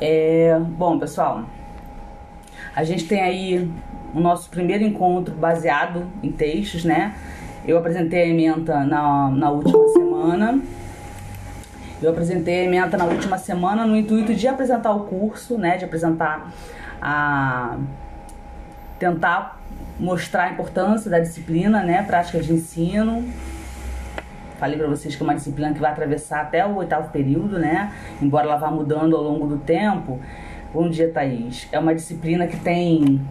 É, bom, pessoal, a gente tem aí o nosso primeiro encontro baseado em textos, né? Eu apresentei a ementa na, na última semana. Eu apresentei a ementa na última semana no intuito de apresentar o curso, né? De apresentar a. tentar mostrar a importância da disciplina, né? Prática de ensino. Falei para vocês que é uma disciplina que vai atravessar até o oitavo período, né? Embora ela vá mudando ao longo do tempo. Bom dia, Thaís. É uma disciplina que tem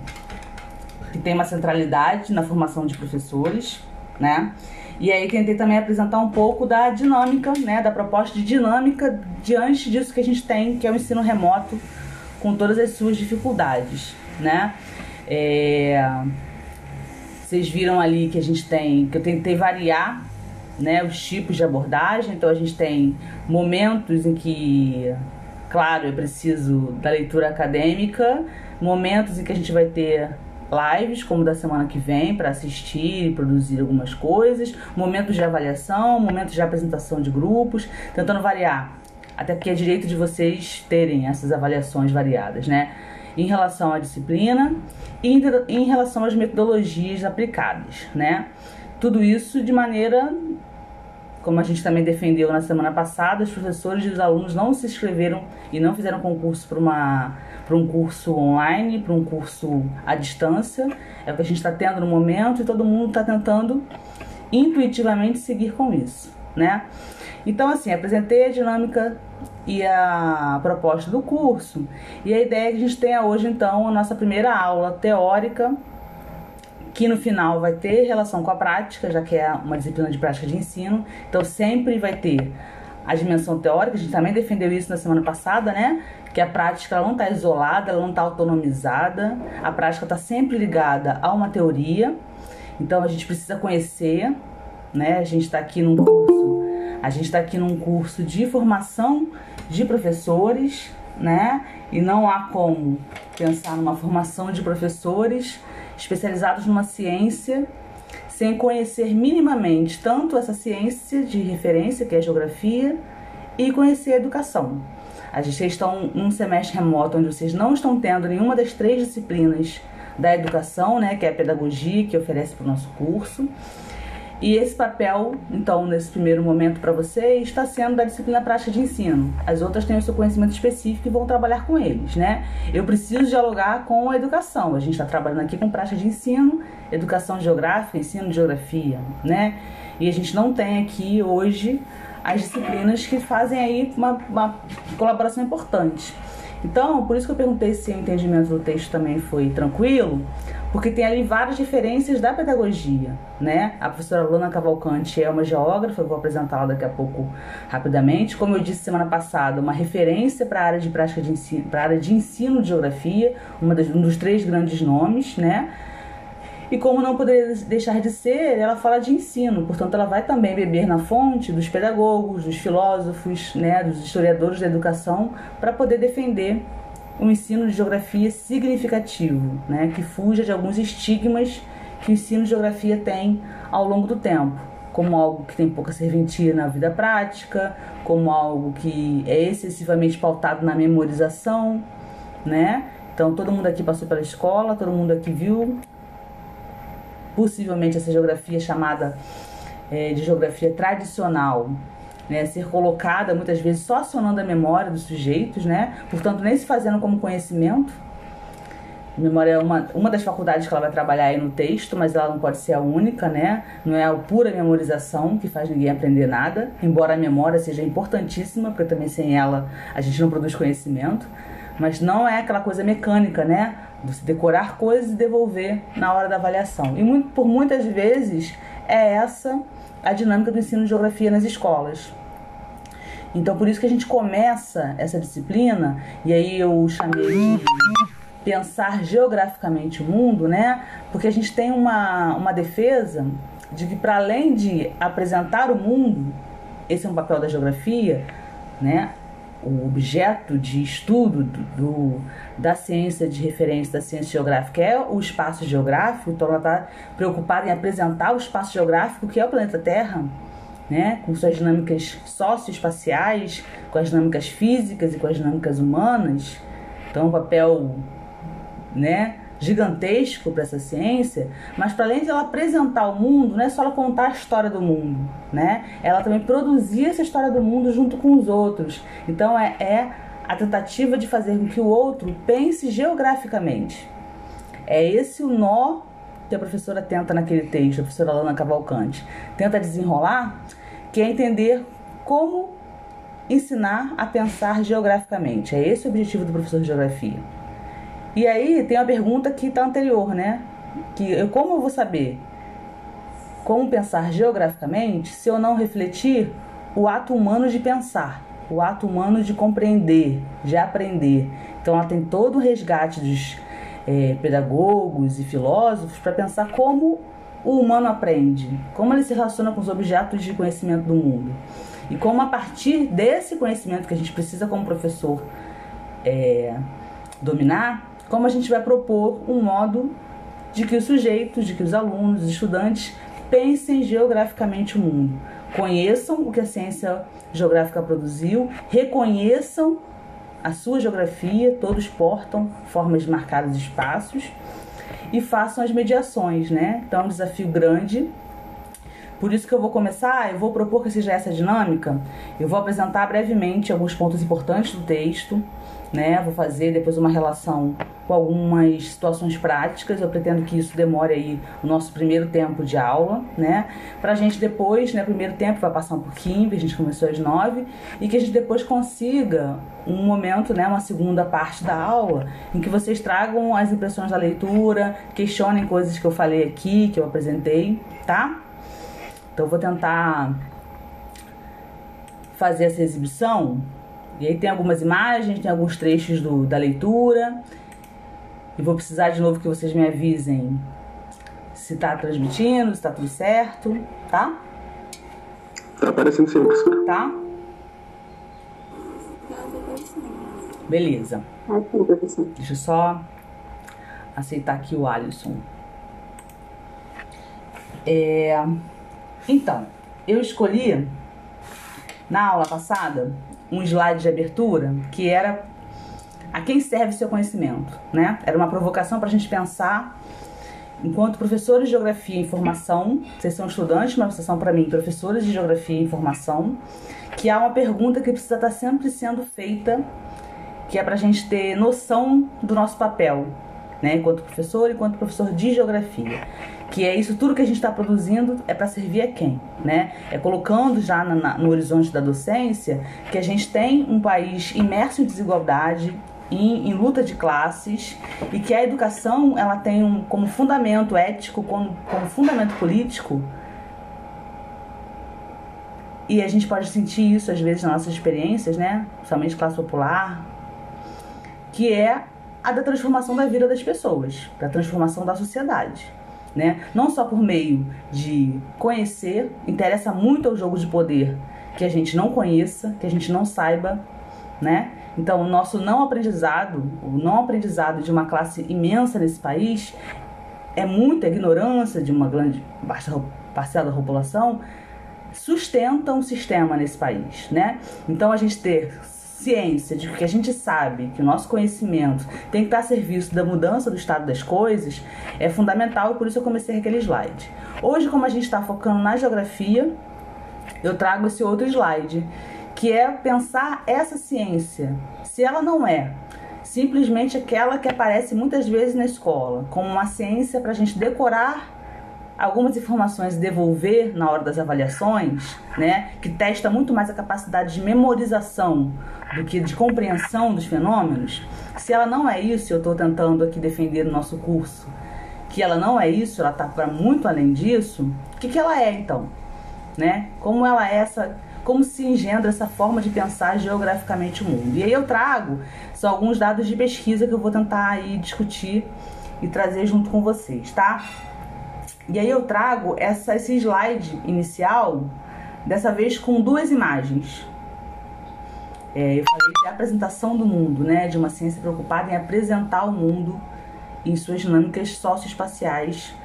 que tem uma centralidade na formação de professores, né? E aí tentei também apresentar um pouco da dinâmica, né, da proposta de dinâmica diante disso que a gente tem, que é o ensino remoto, com todas as suas dificuldades, né? É... Vocês viram ali que a gente tem, que eu tentei variar, né, os tipos de abordagem. Então a gente tem momentos em que, claro, eu preciso da leitura acadêmica, momentos em que a gente vai ter lives, como da semana que vem, para assistir e produzir algumas coisas, momentos de avaliação, momentos de apresentação de grupos, tentando variar. Até porque é direito de vocês terem essas avaliações variadas, né? Em relação à disciplina e em relação às metodologias aplicadas, né? Tudo isso de maneira como a gente também defendeu na semana passada, os professores e os alunos não se inscreveram e não fizeram concurso para um curso online, para um curso à distância. É o que a gente está tendo no momento e todo mundo está tentando intuitivamente seguir com isso, né? Então, assim, apresentei a dinâmica e a proposta do curso e a ideia é que a gente tenha hoje, então, a nossa primeira aula teórica que no final vai ter relação com a prática, já que é uma disciplina de prática de ensino. Então sempre vai ter a dimensão teórica, a gente também defendeu isso na semana passada, né? Que a prática ela não está isolada, ela não está autonomizada, a prática está sempre ligada a uma teoria. Então a gente precisa conhecer, né? A gente está aqui num curso, a gente está aqui num curso de formação de professores, né? E não há como pensar numa formação de professores especializados numa ciência sem conhecer minimamente tanto essa ciência de referência, que é a geografia, e conhecer a educação. A gente está num semestre remoto onde vocês não estão tendo nenhuma das três disciplinas da educação, né, que é a pedagogia que oferece para o nosso curso. E esse papel, então, nesse primeiro momento para vocês, está sendo da disciplina prática de ensino. As outras têm o seu conhecimento específico e vão trabalhar com eles, né? Eu preciso dialogar com a educação. A gente está trabalhando aqui com prática de ensino, educação geográfica, ensino de geografia, né? E a gente não tem aqui hoje as disciplinas que fazem aí uma, uma colaboração importante. Então, por isso que eu perguntei se o entendimento do texto também foi tranquilo, porque tem ali várias diferenças da pedagogia, né? A professora Luna Cavalcante é uma geógrafa, vou apresentá-la daqui a pouco rapidamente. Como eu disse semana passada, uma referência para a área de prática de ensino, para a área de ensino de geografia, uma das, um dos três grandes nomes, né? E como não poderia deixar de ser, ela fala de ensino, portanto, ela vai também beber na fonte dos pedagogos, dos filósofos, né, dos historiadores da educação, para poder defender um ensino de geografia significativo, né, que fuja de alguns estigmas que o ensino de geografia tem ao longo do tempo, como algo que tem pouca serventia na vida prática, como algo que é excessivamente pautado na memorização, né? Então todo mundo aqui passou pela escola, todo mundo aqui viu possivelmente essa geografia chamada é, de geografia tradicional, né, ser colocada muitas vezes só acionando a memória dos sujeitos, né, portanto nem se fazendo como conhecimento. A memória é uma, uma das faculdades que ela vai trabalhar aí no texto, mas ela não pode ser a única, né? Não é a pura memorização que faz ninguém aprender nada, embora a memória seja importantíssima, porque também sem ela a gente não produz conhecimento, mas não é aquela coisa mecânica, né? Você decorar coisas e devolver na hora da avaliação. E muito, por muitas vezes é essa a dinâmica do ensino de geografia nas escolas. Então, por isso que a gente começa essa disciplina, e aí eu chamei de pensar geograficamente o mundo, né? Porque a gente tem uma, uma defesa de que, para além de apresentar o mundo, esse é um papel da geografia, né? O objeto de estudo do, do, da ciência de referência, da ciência geográfica, é o espaço geográfico, então ela está preocupada em apresentar o espaço geográfico que é o planeta Terra né, com suas dinâmicas socioespaciais, com as dinâmicas físicas e com as dinâmicas humanas. Então, um papel, né, gigantesco para essa ciência, mas para além de ela apresentar o mundo, não é só ela contar a história do mundo, né? Ela também produzir essa história do mundo junto com os outros. Então é, é a tentativa de fazer com que o outro pense geograficamente. É esse o nó que a professora tenta naquele texto, a professora Lana Cavalcante. Tenta desenrolar, que é entender como ensinar a pensar geograficamente. É esse o objetivo do professor de geografia. E aí tem a pergunta que está anterior, né? Que eu, como eu vou saber como pensar geograficamente se eu não refletir o ato humano de pensar, o ato humano de compreender, de aprender. Então ela tem todo o resgate dos é, pedagogos e filósofos para pensar como o humano aprende, como ele se relaciona com os objetos de conhecimento do mundo. E como a partir desse conhecimento que a gente precisa como professor é, dominar, como a gente vai propor um modo de que os sujeitos, de que os alunos, os estudantes pensem geograficamente o mundo, conheçam o que a ciência geográfica produziu, reconheçam a sua geografia, todos portam formas de marcar os espaços e façam as mediações, né? Então é um desafio grande. Por isso que eu vou começar, eu vou propor que seja essa dinâmica. Eu vou apresentar brevemente alguns pontos importantes do texto, né? Vou fazer depois uma relação com algumas situações práticas. Eu pretendo que isso demore aí o nosso primeiro tempo de aula, né? Pra gente depois, né, primeiro tempo vai passar um pouquinho, a gente começou às nove, e que a gente depois consiga um momento, né, uma segunda parte da aula, em que vocês tragam as impressões da leitura, questionem coisas que eu falei aqui, que eu apresentei, tá? Então eu vou tentar fazer essa exibição e aí tem algumas imagens, tem alguns trechos do, da leitura. E vou precisar de novo que vocês me avisem se tá transmitindo, se tá tudo certo, tá? Tá aparecendo professor. Tá? Beleza. Deixa eu só aceitar aqui o Alisson. É... Então, eu escolhi na aula passada um slide de abertura que era a quem serve seu conhecimento, né? Era uma provocação para a gente pensar, enquanto professores de geografia e informação, vocês são estudantes, mas vocês são para mim professores de geografia e informação, que há uma pergunta que precisa estar sempre sendo feita, que é para a gente ter noção do nosso papel, né? Enquanto professor, enquanto professor de geografia que é isso tudo que a gente está produzindo é para servir a quem, né? É colocando já na, na, no horizonte da docência que a gente tem um país imerso em desigualdade, em, em, luta de classes e que a educação ela tem um, como fundamento ético, como, como fundamento político e a gente pode sentir isso às vezes nas nossas experiências, né? Somente classe popular, que é a da transformação da vida das pessoas, da transformação da sociedade né? Não só por meio de conhecer, interessa muito ao jogo de poder que a gente não conheça, que a gente não saiba, né? Então, o nosso não aprendizado, o não aprendizado de uma classe imensa nesse país é muita ignorância de uma grande parcela da população sustenta um sistema nesse país, né? Então, a gente ter ciência de que a gente sabe que o nosso conhecimento tem que estar a serviço da mudança do estado das coisas é fundamental e por isso eu comecei aquele slide. Hoje, como a gente está focando na geografia, eu trago esse outro slide, que é pensar essa ciência, se ela não é simplesmente aquela que aparece muitas vezes na escola, como uma ciência para a gente decorar algumas informações devolver na hora das avaliações, né, que testa muito mais a capacidade de memorização do que de compreensão dos fenômenos, se ela não é isso, eu estou tentando aqui defender o nosso curso, que ela não é isso, ela está para muito além disso, o que, que ela é então? Né? Como ela é essa como se engendra essa forma de pensar geograficamente o mundo. E aí eu trago são alguns dados de pesquisa que eu vou tentar aí discutir e trazer junto com vocês, tá? E aí eu trago essa, esse slide inicial, dessa vez com duas imagens. É, eu falei de apresentação do mundo, né? De uma ciência preocupada em apresentar o mundo em suas dinâmicas socioespaciais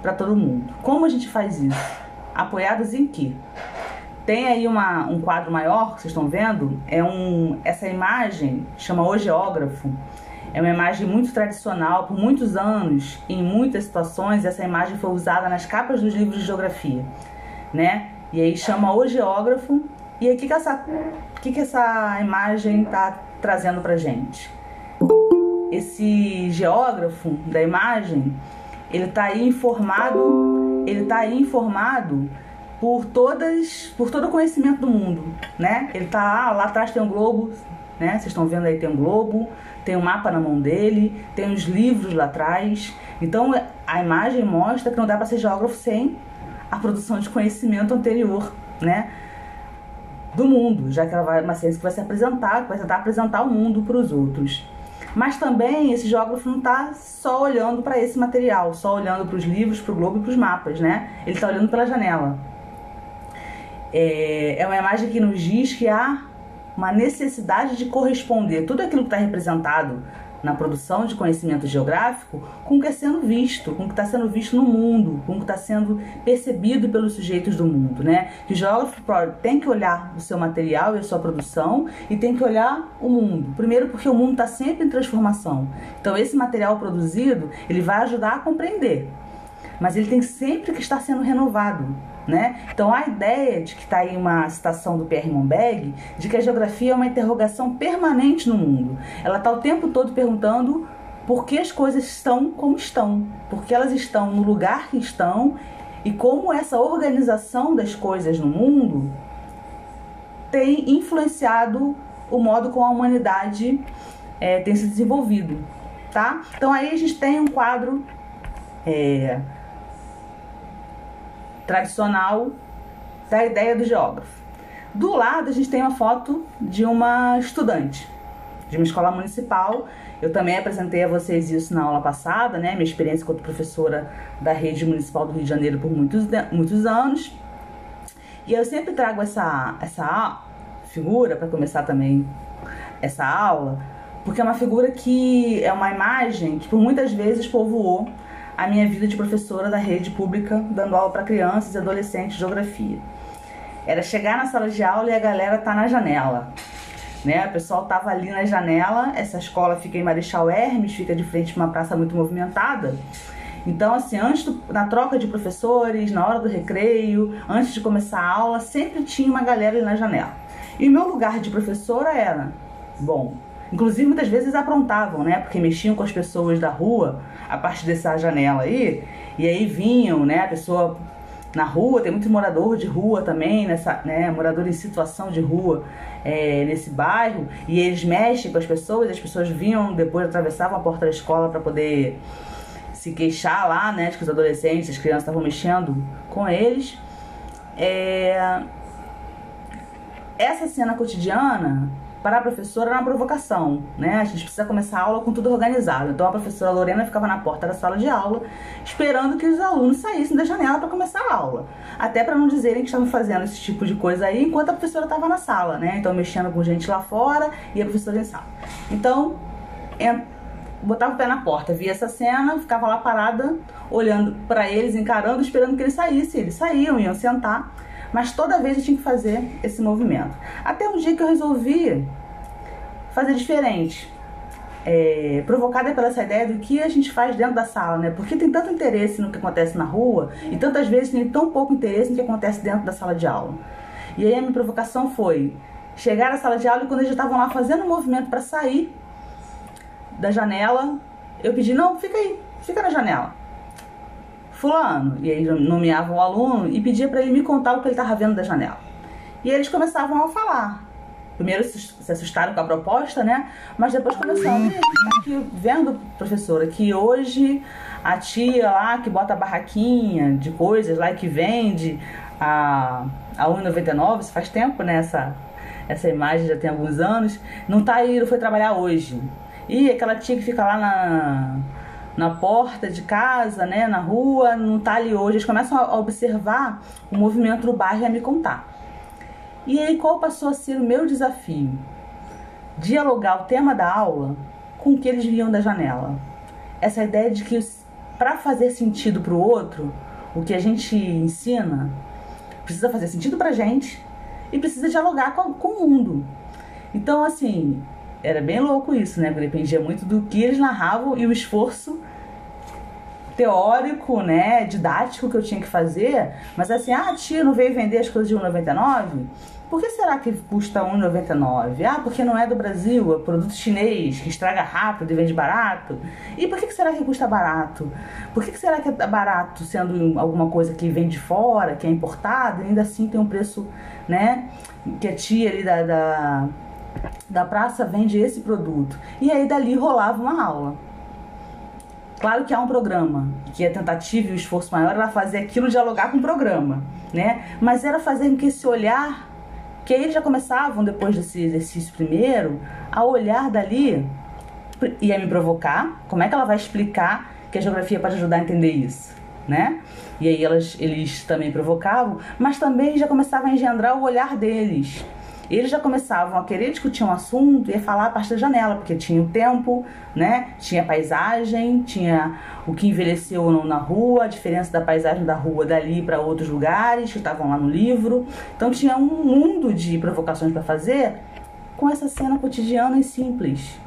para todo mundo. Como a gente faz isso? Apoiados em quê? Tem aí uma, um quadro maior que vocês estão vendo, é um, essa imagem chama O Geógrafo. É uma imagem muito tradicional, por muitos anos, em muitas situações, essa imagem foi usada nas capas dos livros de geografia, né? E aí chama O Geógrafo. E aí o que, que, essa, que, que essa imagem está trazendo pra gente? Esse geógrafo da imagem, ele está aí informado, ele tá aí informado por todas, por todo o conhecimento do mundo, né? Ele tá ah, lá atrás tem um globo, né? Vocês estão vendo aí tem um globo, tem um mapa na mão dele, tem os livros lá atrás. Então a imagem mostra que não dá para ser geógrafo sem a produção de conhecimento anterior, né? Do mundo, já que ela vai uma ciência que vai se apresentar, que vai tentar apresentar o mundo para os outros. Mas também esse geógrafo não está só olhando para esse material, só olhando para os livros, para o globo e para os mapas, né? Ele está olhando pela janela. É, é uma imagem que nos diz que há uma necessidade de corresponder tudo aquilo que está representado na produção de conhecimento geográfico com o que é sendo visto, com o que está sendo visto no mundo, com o que está sendo percebido pelos sujeitos do mundo, né? Que o geógrafo tem que olhar o seu material e a sua produção e tem que olhar o mundo. Primeiro porque o mundo está sempre em transformação. Então esse material produzido, ele vai ajudar a compreender. Mas ele tem sempre que estar sendo renovado. Né? Então a ideia de que está aí uma citação do Pierre Monbeg de que a geografia é uma interrogação permanente no mundo. Ela está o tempo todo perguntando por que as coisas estão como estão, por que elas estão no lugar que estão e como essa organização das coisas no mundo tem influenciado o modo como a humanidade é, tem se desenvolvido, tá? Então aí a gente tem um quadro é, tradicional da ideia do geógrafo. Do lado a gente tem uma foto de uma estudante de uma escola municipal. Eu também apresentei a vocês isso na aula passada, né? Minha experiência enquanto professora da rede municipal do Rio de Janeiro por muitos, muitos anos. E eu sempre trago essa, essa figura para começar também essa aula, porque é uma figura que é uma imagem que por muitas vezes povoou a minha vida de professora da rede pública, dando aula para crianças e adolescentes de geografia. Era chegar na sala de aula e a galera tá na janela. Né? O pessoal tava ali na janela, essa escola fica em Marechal Hermes, fica de frente para uma praça muito movimentada. Então, assim, antes do, na troca de professores, na hora do recreio, antes de começar a aula, sempre tinha uma galera ali na janela. E o meu lugar de professora era, bom, inclusive muitas vezes aprontavam, né? Porque mexiam com as pessoas da rua, a partir dessa janela aí, e aí vinham, né, a pessoa na rua, tem muito morador de rua também, nessa, né, morador em situação de rua é, nesse bairro, e eles mexem com as pessoas, as pessoas vinham, depois atravessavam a porta da escola para poder se queixar lá, né, de que os adolescentes, as crianças estavam mexendo com eles. É... Essa cena cotidiana para a professora era uma provocação, né? A gente precisa começar a aula com tudo organizado. Então a professora Lorena ficava na porta da sala de aula, esperando que os alunos saíssem da janela para começar a aula. Até para não dizerem que estavam fazendo esse tipo de coisa aí enquanto a professora estava na sala, né? Então mexendo com gente lá fora e a professora em sala. Então, botava o pé na porta, via essa cena, ficava lá parada, olhando para eles, encarando, esperando que eles saíssem. Eles saíam, iam sentar. Mas toda vez eu tinha que fazer esse movimento. Até um dia que eu resolvi fazer diferente. É, provocada pela essa ideia do que a gente faz dentro da sala, né? Porque tem tanto interesse no que acontece na rua e tantas vezes tem tão pouco interesse no que acontece dentro da sala de aula. E aí a minha provocação foi chegar na sala de aula e quando eles já estavam lá fazendo um movimento para sair da janela, eu pedi: não, fica aí, fica na janela fulano. E aí nomeavam o aluno e pedia para ele me contar o que ele estava vendo da janela. E eles começavam a falar. Primeiro se assustaram com a proposta, né? Mas depois começaram, aqui vendo, professora, que hoje a tia lá que bota a barraquinha de coisas lá que vende a, a 1,99, isso faz tempo, né? Essa, essa imagem já tem alguns anos, não tá aí, não foi trabalhar hoje. E aquela tia que fica lá na na porta de casa, né, na rua, não tá ali hoje. Eles começam a observar o movimento do bairro e a me contar. E aí qual passou a ser o meu desafio? Dialogar o tema da aula com o que eles viam da janela. Essa ideia de que para fazer sentido para o outro, o que a gente ensina precisa fazer sentido para gente e precisa dialogar com, com o mundo. Então, assim, era bem louco isso, né? Porque dependia muito do que eles narravam e o esforço teórico, né, didático que eu tinha que fazer, mas assim, ah, tia, não veio vender as coisas de 1,99? Por que será que custa 1,99? Ah, porque não é do Brasil, é produto chinês, que estraga rápido e vende barato. E por que será que custa barato? Por que será que é barato sendo alguma coisa que vem de fora, que é importada, ainda assim tem um preço, né, que a tia ali da, da, da praça vende esse produto. E aí dali rolava uma aula. Claro que há um programa, que a tentativa e o esforço maior era fazer aquilo dialogar com o programa, né? Mas era fazer com que esse olhar, que eles já começavam, depois desse exercício primeiro, a olhar dali, ia me provocar, como é que ela vai explicar que a geografia pode ajudar a entender isso, né? E aí elas, eles também provocavam, mas também já começava a engendrar o olhar deles eles já começavam a querer discutir um assunto e a falar a partir da janela, porque tinha o tempo, né? Tinha a paisagem, tinha o que envelheceu ou não na rua, a diferença da paisagem da rua dali para outros lugares que estavam lá no livro. Então tinha um mundo de provocações para fazer com essa cena cotidiana e simples.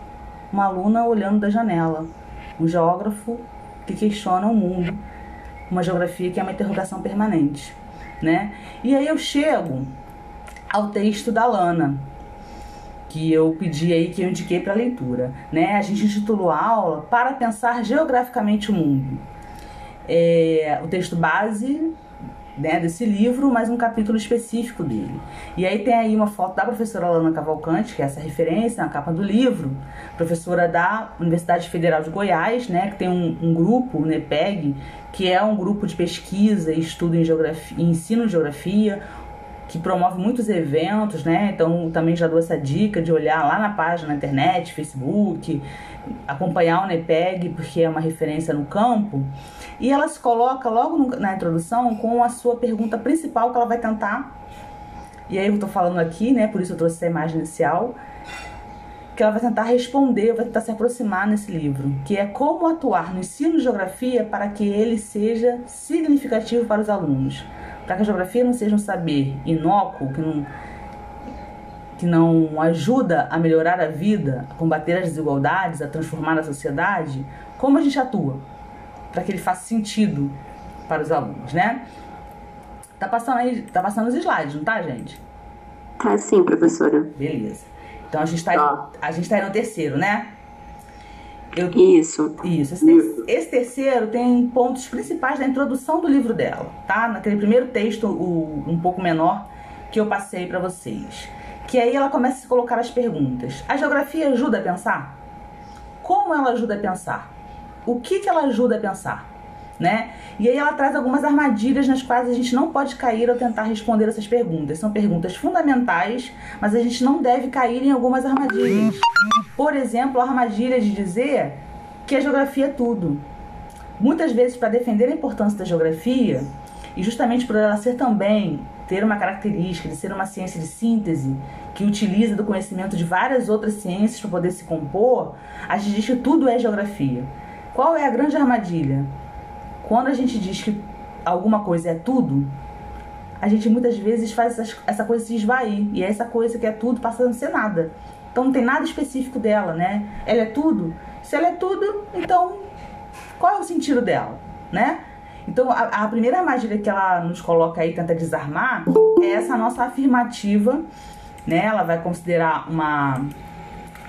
Uma aluna olhando da janela, um geógrafo que questiona o mundo, uma geografia que é uma interrogação permanente, né? E aí eu chego ao texto da Lana, que eu pedi aí, que eu indiquei para leitura. Né? A gente intitulou a aula Para Pensar Geograficamente o Mundo. É, o texto base né, desse livro, mas um capítulo específico dele. E aí tem aí uma foto da professora Lana Cavalcante, que é essa referência na capa do livro, professora da Universidade Federal de Goiás, né, que tem um, um grupo, o NEPEG, que é um grupo de pesquisa e estudo em geografia, ensino de geografia, que promove muitos eventos, né? Então também já dou essa dica de olhar lá na página na internet, Facebook, acompanhar o NEPEG, porque é uma referência no campo. E ela se coloca logo na introdução com a sua pergunta principal que ela vai tentar. E aí eu tô falando aqui, né? Por isso eu trouxe essa imagem inicial. Que ela vai tentar responder, vai tentar se aproximar nesse livro, que é como atuar no ensino de geografia para que ele seja significativo para os alunos para que a geografia não seja um saber inócuo, que não, que não ajuda a melhorar a vida, a combater as desigualdades, a transformar a sociedade, como a gente atua para que ele faça sentido para os alunos, né? Tá passando aí, tá passando os slides, não tá, gente? Tá sim, professora. Beleza. Então a gente tá, tá. a gente tá aí no terceiro, né? Eu, isso. Isso. Esse, isso. esse, terceiro tem pontos principais da introdução do livro dela, tá? Naquele primeiro texto, o, um pouco menor, que eu passei para vocês. Que aí ela começa a se colocar as perguntas. A geografia ajuda a pensar? Como ela ajuda a pensar? O que, que ela ajuda a pensar? Né? E aí ela traz algumas armadilhas nas quais a gente não pode cair ao tentar responder essas perguntas. São perguntas fundamentais, mas a gente não deve cair em algumas armadilhas. Por exemplo, a armadilha de dizer que a geografia é tudo. Muitas vezes, para defender a importância da geografia, e justamente por ela ser também ter uma característica de ser uma ciência de síntese que utiliza do conhecimento de várias outras ciências para poder se compor, a gente diz que tudo é geografia. Qual é a grande armadilha? Quando a gente diz que alguma coisa é tudo, a gente muitas vezes faz essa coisa se esvair. E essa coisa que é tudo passa a não ser nada. Então não tem nada específico dela, né? Ela é tudo. Se ela é tudo, então qual é o sentido dela, né? Então a, a primeira armadilha que ela nos coloca aí, tenta desarmar, é essa nossa afirmativa, né? Ela vai considerar uma,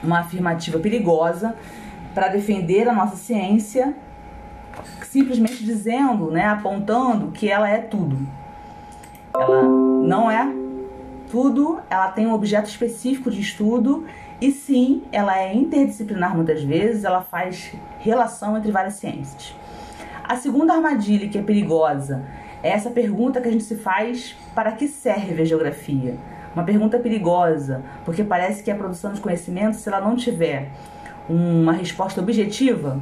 uma afirmativa perigosa para defender a nossa ciência simplesmente dizendo, né, apontando que ela é tudo. Ela não é tudo, ela tem um objeto específico de estudo e sim, ela é interdisciplinar muitas vezes, ela faz relação entre várias ciências. A segunda armadilha que é perigosa é essa pergunta que a gente se faz: para que serve a geografia? Uma pergunta perigosa, porque parece que a produção de conhecimento, se ela não tiver uma resposta objetiva,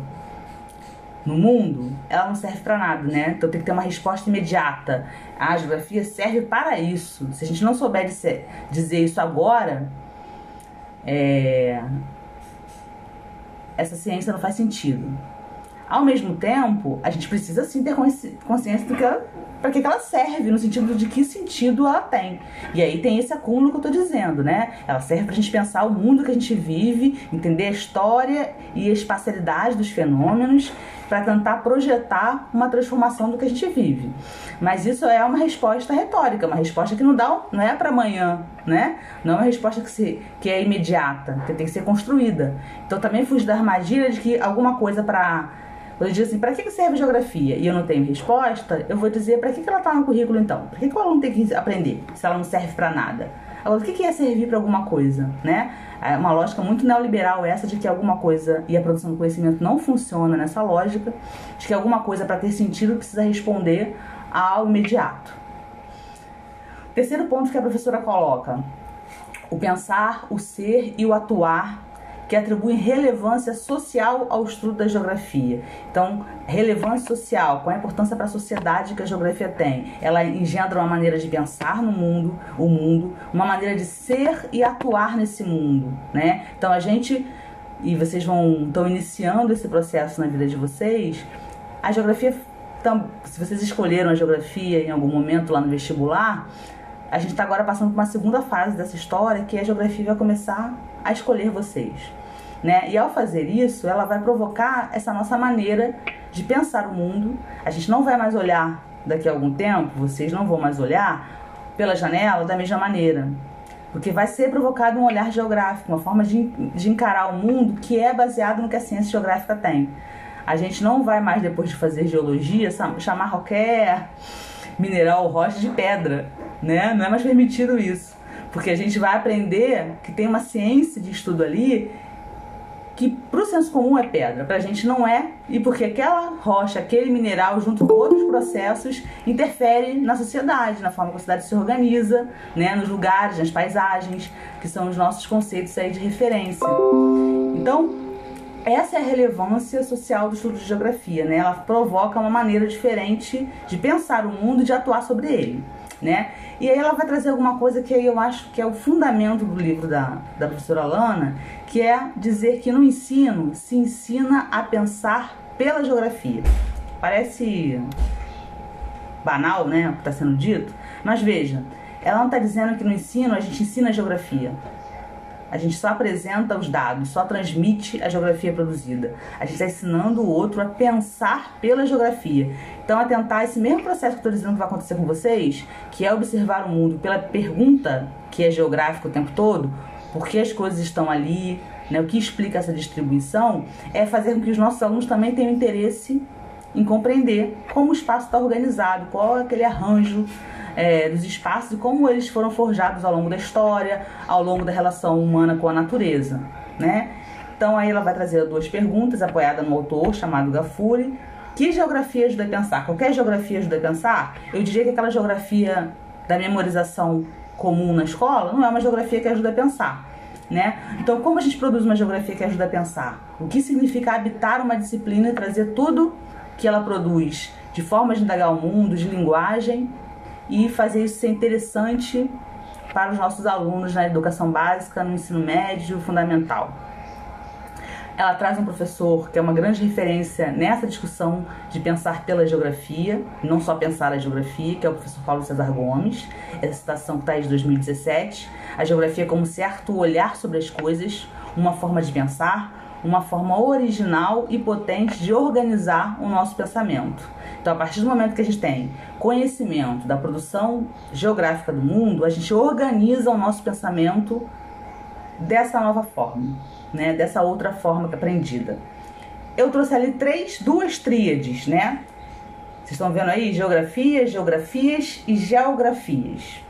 no mundo, ela não serve para nada, né? Então tem que ter uma resposta imediata. A geografia serve para isso. Se a gente não souber dizer isso agora, é... essa ciência não faz sentido. Ao mesmo tempo, a gente precisa sim ter consciência do que para que, que ela serve, no sentido de que sentido ela tem. E aí tem esse acúmulo que eu tô dizendo, né? Ela serve pra gente pensar o mundo que a gente vive, entender a história e a espacialidade dos fenômenos para tentar projetar uma transformação do que a gente vive. Mas isso é uma resposta retórica, uma resposta que não dá, não é para amanhã, né? Não é uma resposta que, se, que é imediata, que tem que ser construída. Então também fugi da armadilha de que alguma coisa para quando eu digo assim, para que serve geografia e eu não tenho resposta, eu vou dizer para que ela está no currículo então? Para que, que o aluno tem que aprender se ela não serve para nada? Agora, o que é servir para alguma coisa, né? É uma lógica muito neoliberal essa de que alguma coisa e a produção do conhecimento não funciona nessa lógica, de que alguma coisa para ter sentido precisa responder ao imediato. Terceiro ponto que a professora coloca: o pensar, o ser e o atuar que atribuem relevância social ao estudo da geografia. Então, relevância social, qual a importância para a sociedade que a geografia tem? Ela engendra uma maneira de pensar no mundo, o mundo, uma maneira de ser e atuar nesse mundo, né? Então, a gente e vocês vão estão iniciando esse processo na vida de vocês. A geografia, se vocês escolheram a geografia em algum momento lá no vestibular, a gente está agora passando por uma segunda fase dessa história que a geografia vai começar a escolher vocês. Né? E ao fazer isso, ela vai provocar essa nossa maneira de pensar o mundo. A gente não vai mais olhar daqui a algum tempo, vocês não vão mais olhar pela janela da mesma maneira. Porque vai ser provocado um olhar geográfico, uma forma de, de encarar o mundo que é baseado no que a ciência geográfica tem. A gente não vai mais, depois de fazer geologia, chamar qualquer mineral rocha de pedra, né? Não é mais permitido isso. Porque a gente vai aprender que tem uma ciência de estudo ali que para o senso comum é pedra, para a gente não é, e porque aquela rocha, aquele mineral, junto com outros processos, interfere na sociedade, na forma como a sociedade se organiza, né, nos lugares, nas paisagens, que são os nossos conceitos aí de referência. Então, essa é a relevância social do estudo de geografia, né? Ela provoca uma maneira diferente de pensar o mundo e de atuar sobre ele né? E aí ela vai trazer alguma coisa que eu acho que é o fundamento do livro da, da professora Lana, que é dizer que no ensino se ensina a pensar pela geografia. Parece banal, né, o que está sendo dito, mas veja, ela não está dizendo que no ensino a gente ensina a geografia. A gente só apresenta os dados, só transmite a geografia produzida. A gente está ensinando o outro a pensar pela geografia. Então, a tentar esse mesmo processo que estou dizendo que vai acontecer com vocês, que é observar o mundo pela pergunta que é geográfica o tempo todo, por que as coisas estão ali, né, o que explica essa distribuição, é fazer com que os nossos alunos também tenham interesse em compreender como o espaço está organizado, qual é aquele arranjo é, dos espaços e como eles foram forjados ao longo da história, ao longo da relação humana com a natureza, né? Então aí ela vai trazer duas perguntas apoiada no autor chamado Gafuri. Que geografia ajuda a pensar? Qualquer geografia ajuda a pensar? Eu diria que aquela geografia da memorização comum na escola não é uma geografia que ajuda a pensar. Né? Então, como a gente produz uma geografia que ajuda a pensar? O que significa habitar uma disciplina e trazer tudo que ela produz de formas de indagar o mundo, de linguagem e fazer isso ser interessante para os nossos alunos na educação básica, no ensino médio, fundamental. Ela traz um professor que é uma grande referência nessa discussão de pensar pela geografia, não só pensar a geografia, que é o professor Paulo César Gomes. Essa citação está de 2017. A geografia como certo olhar sobre as coisas, uma forma de pensar, uma forma original e potente de organizar o nosso pensamento. Então, a partir do momento que a gente tem conhecimento da produção geográfica do mundo, a gente organiza o nosso pensamento dessa nova forma, né? Dessa outra forma que é aprendida. Eu trouxe ali três, duas tríades, né? Vocês estão vendo aí? Geografias, geografias e geografias.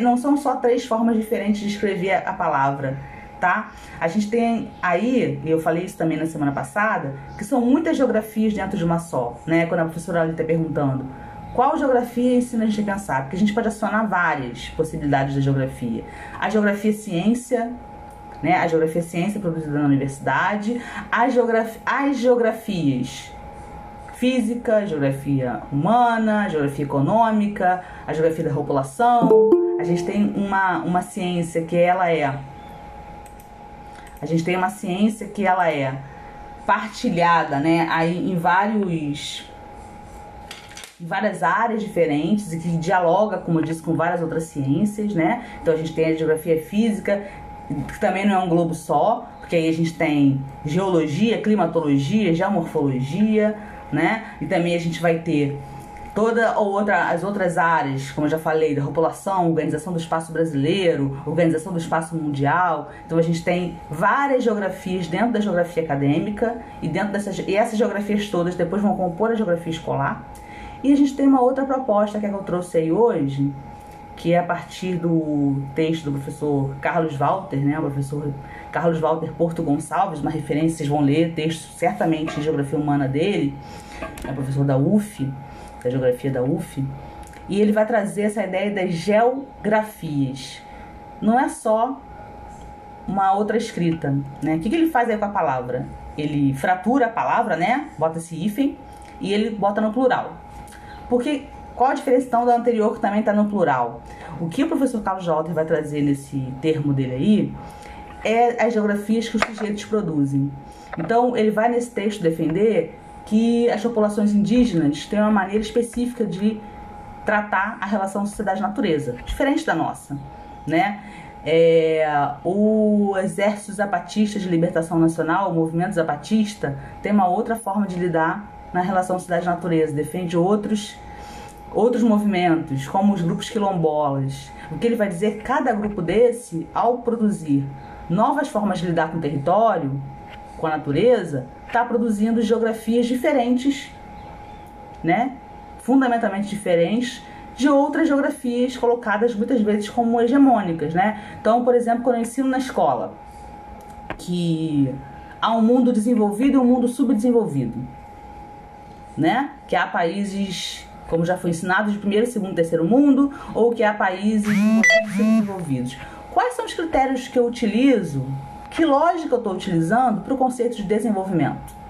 Não são só três formas diferentes de escrever a palavra tá? A gente tem aí, e eu falei isso também na semana passada, que são muitas geografias dentro de uma só, né? Quando a professora ali está perguntando qual geografia ensina a gente a pensar, porque a gente pode acionar várias possibilidades da geografia. A geografia ciência, né? A geografia ciência produzida na universidade, a geografia, as geografias física, geografia humana, geografia econômica, a geografia da população. A gente tem uma, uma ciência que ela é a gente tem uma ciência que ela é partilhada, né, aí em vários em várias áreas diferentes e que dialoga, como eu disse, com várias outras ciências, né? Então a gente tem a geografia física, que também não é um globo só, porque aí a gente tem geologia, climatologia, geomorfologia, né? E também a gente vai ter toda ou outra as outras áreas, como eu já falei, da população, organização do espaço brasileiro, organização do espaço mundial. Então a gente tem várias geografias dentro da geografia acadêmica e dentro dessas e essas geografias todas depois vão compor a geografia escolar. E a gente tem uma outra proposta que, é que eu trouxe aí hoje, que é a partir do texto do professor Carlos Walter, né, o professor Carlos Walter Porto Gonçalves, uma referência, vocês vão ler texto certamente de geografia humana dele, é professor da UF, da geografia da UF, e ele vai trazer essa ideia das geografias. Não é só uma outra escrita, né? O que, que ele faz aí com a palavra? Ele fratura a palavra, né? Bota esse hífen e ele bota no plural. Porque qual a diferença então da anterior que também está no plural? O que o professor Carlos Walter vai trazer nesse termo dele aí é as geografias que os sujeitos produzem. Então ele vai nesse texto defender que as populações indígenas têm uma maneira específica de tratar a relação sociedade-natureza, diferente da nossa, né? É, o Exército Zapatista de Libertação Nacional, o Movimento Zapatista, tem uma outra forma de lidar na relação cidade-natureza, defende outros outros movimentos, como os grupos quilombolas. O que ele vai dizer, cada grupo desse, ao produzir novas formas de lidar com o território, com a natureza, está produzindo geografias diferentes, né? Fundamentalmente diferentes de outras geografias colocadas muitas vezes como hegemônicas, né? Então, por exemplo, quando eu ensino na escola que há um mundo desenvolvido e um mundo subdesenvolvido né? Que há países, como já foi ensinado, de primeiro, segundo, terceiro mundo, ou que há países desenvolvidos. Quais são os critérios que eu utilizo? Que lógica eu estou utilizando para o conceito de desenvolvimento?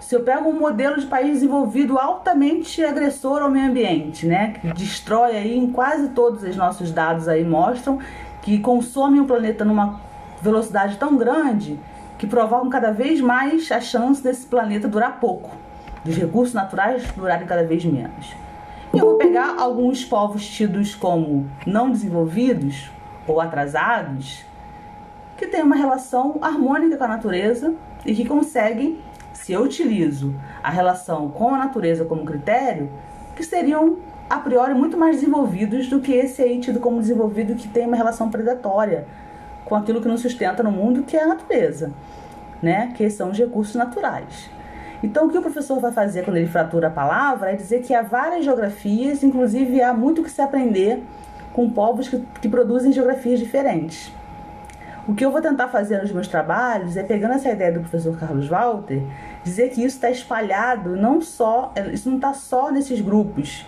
Se eu pego um modelo de país desenvolvido altamente agressor ao meio ambiente, né, que destrói aí em quase todos os nossos dados aí mostram que consome o planeta numa velocidade tão grande que provocam cada vez mais a chance desse planeta durar pouco, dos recursos naturais durarem cada vez menos. E eu vou pegar alguns povos tidos como não desenvolvidos ou atrasados, que têm uma relação harmônica com a natureza e que conseguem, se eu utilizo a relação com a natureza como critério, que seriam a priori muito mais desenvolvidos do que esse aí tido como desenvolvido que tem uma relação predatória com aquilo que nos sustenta no mundo, que é a natureza, né? que são os recursos naturais. Então, o que o professor vai fazer quando ele fratura a palavra é dizer que há várias geografias, inclusive há muito que se aprender com povos que, que produzem geografias diferentes. O que eu vou tentar fazer nos meus trabalhos é, pegando essa ideia do professor Carlos Walter, dizer que isso está espalhado, não só, isso não está só nesses grupos,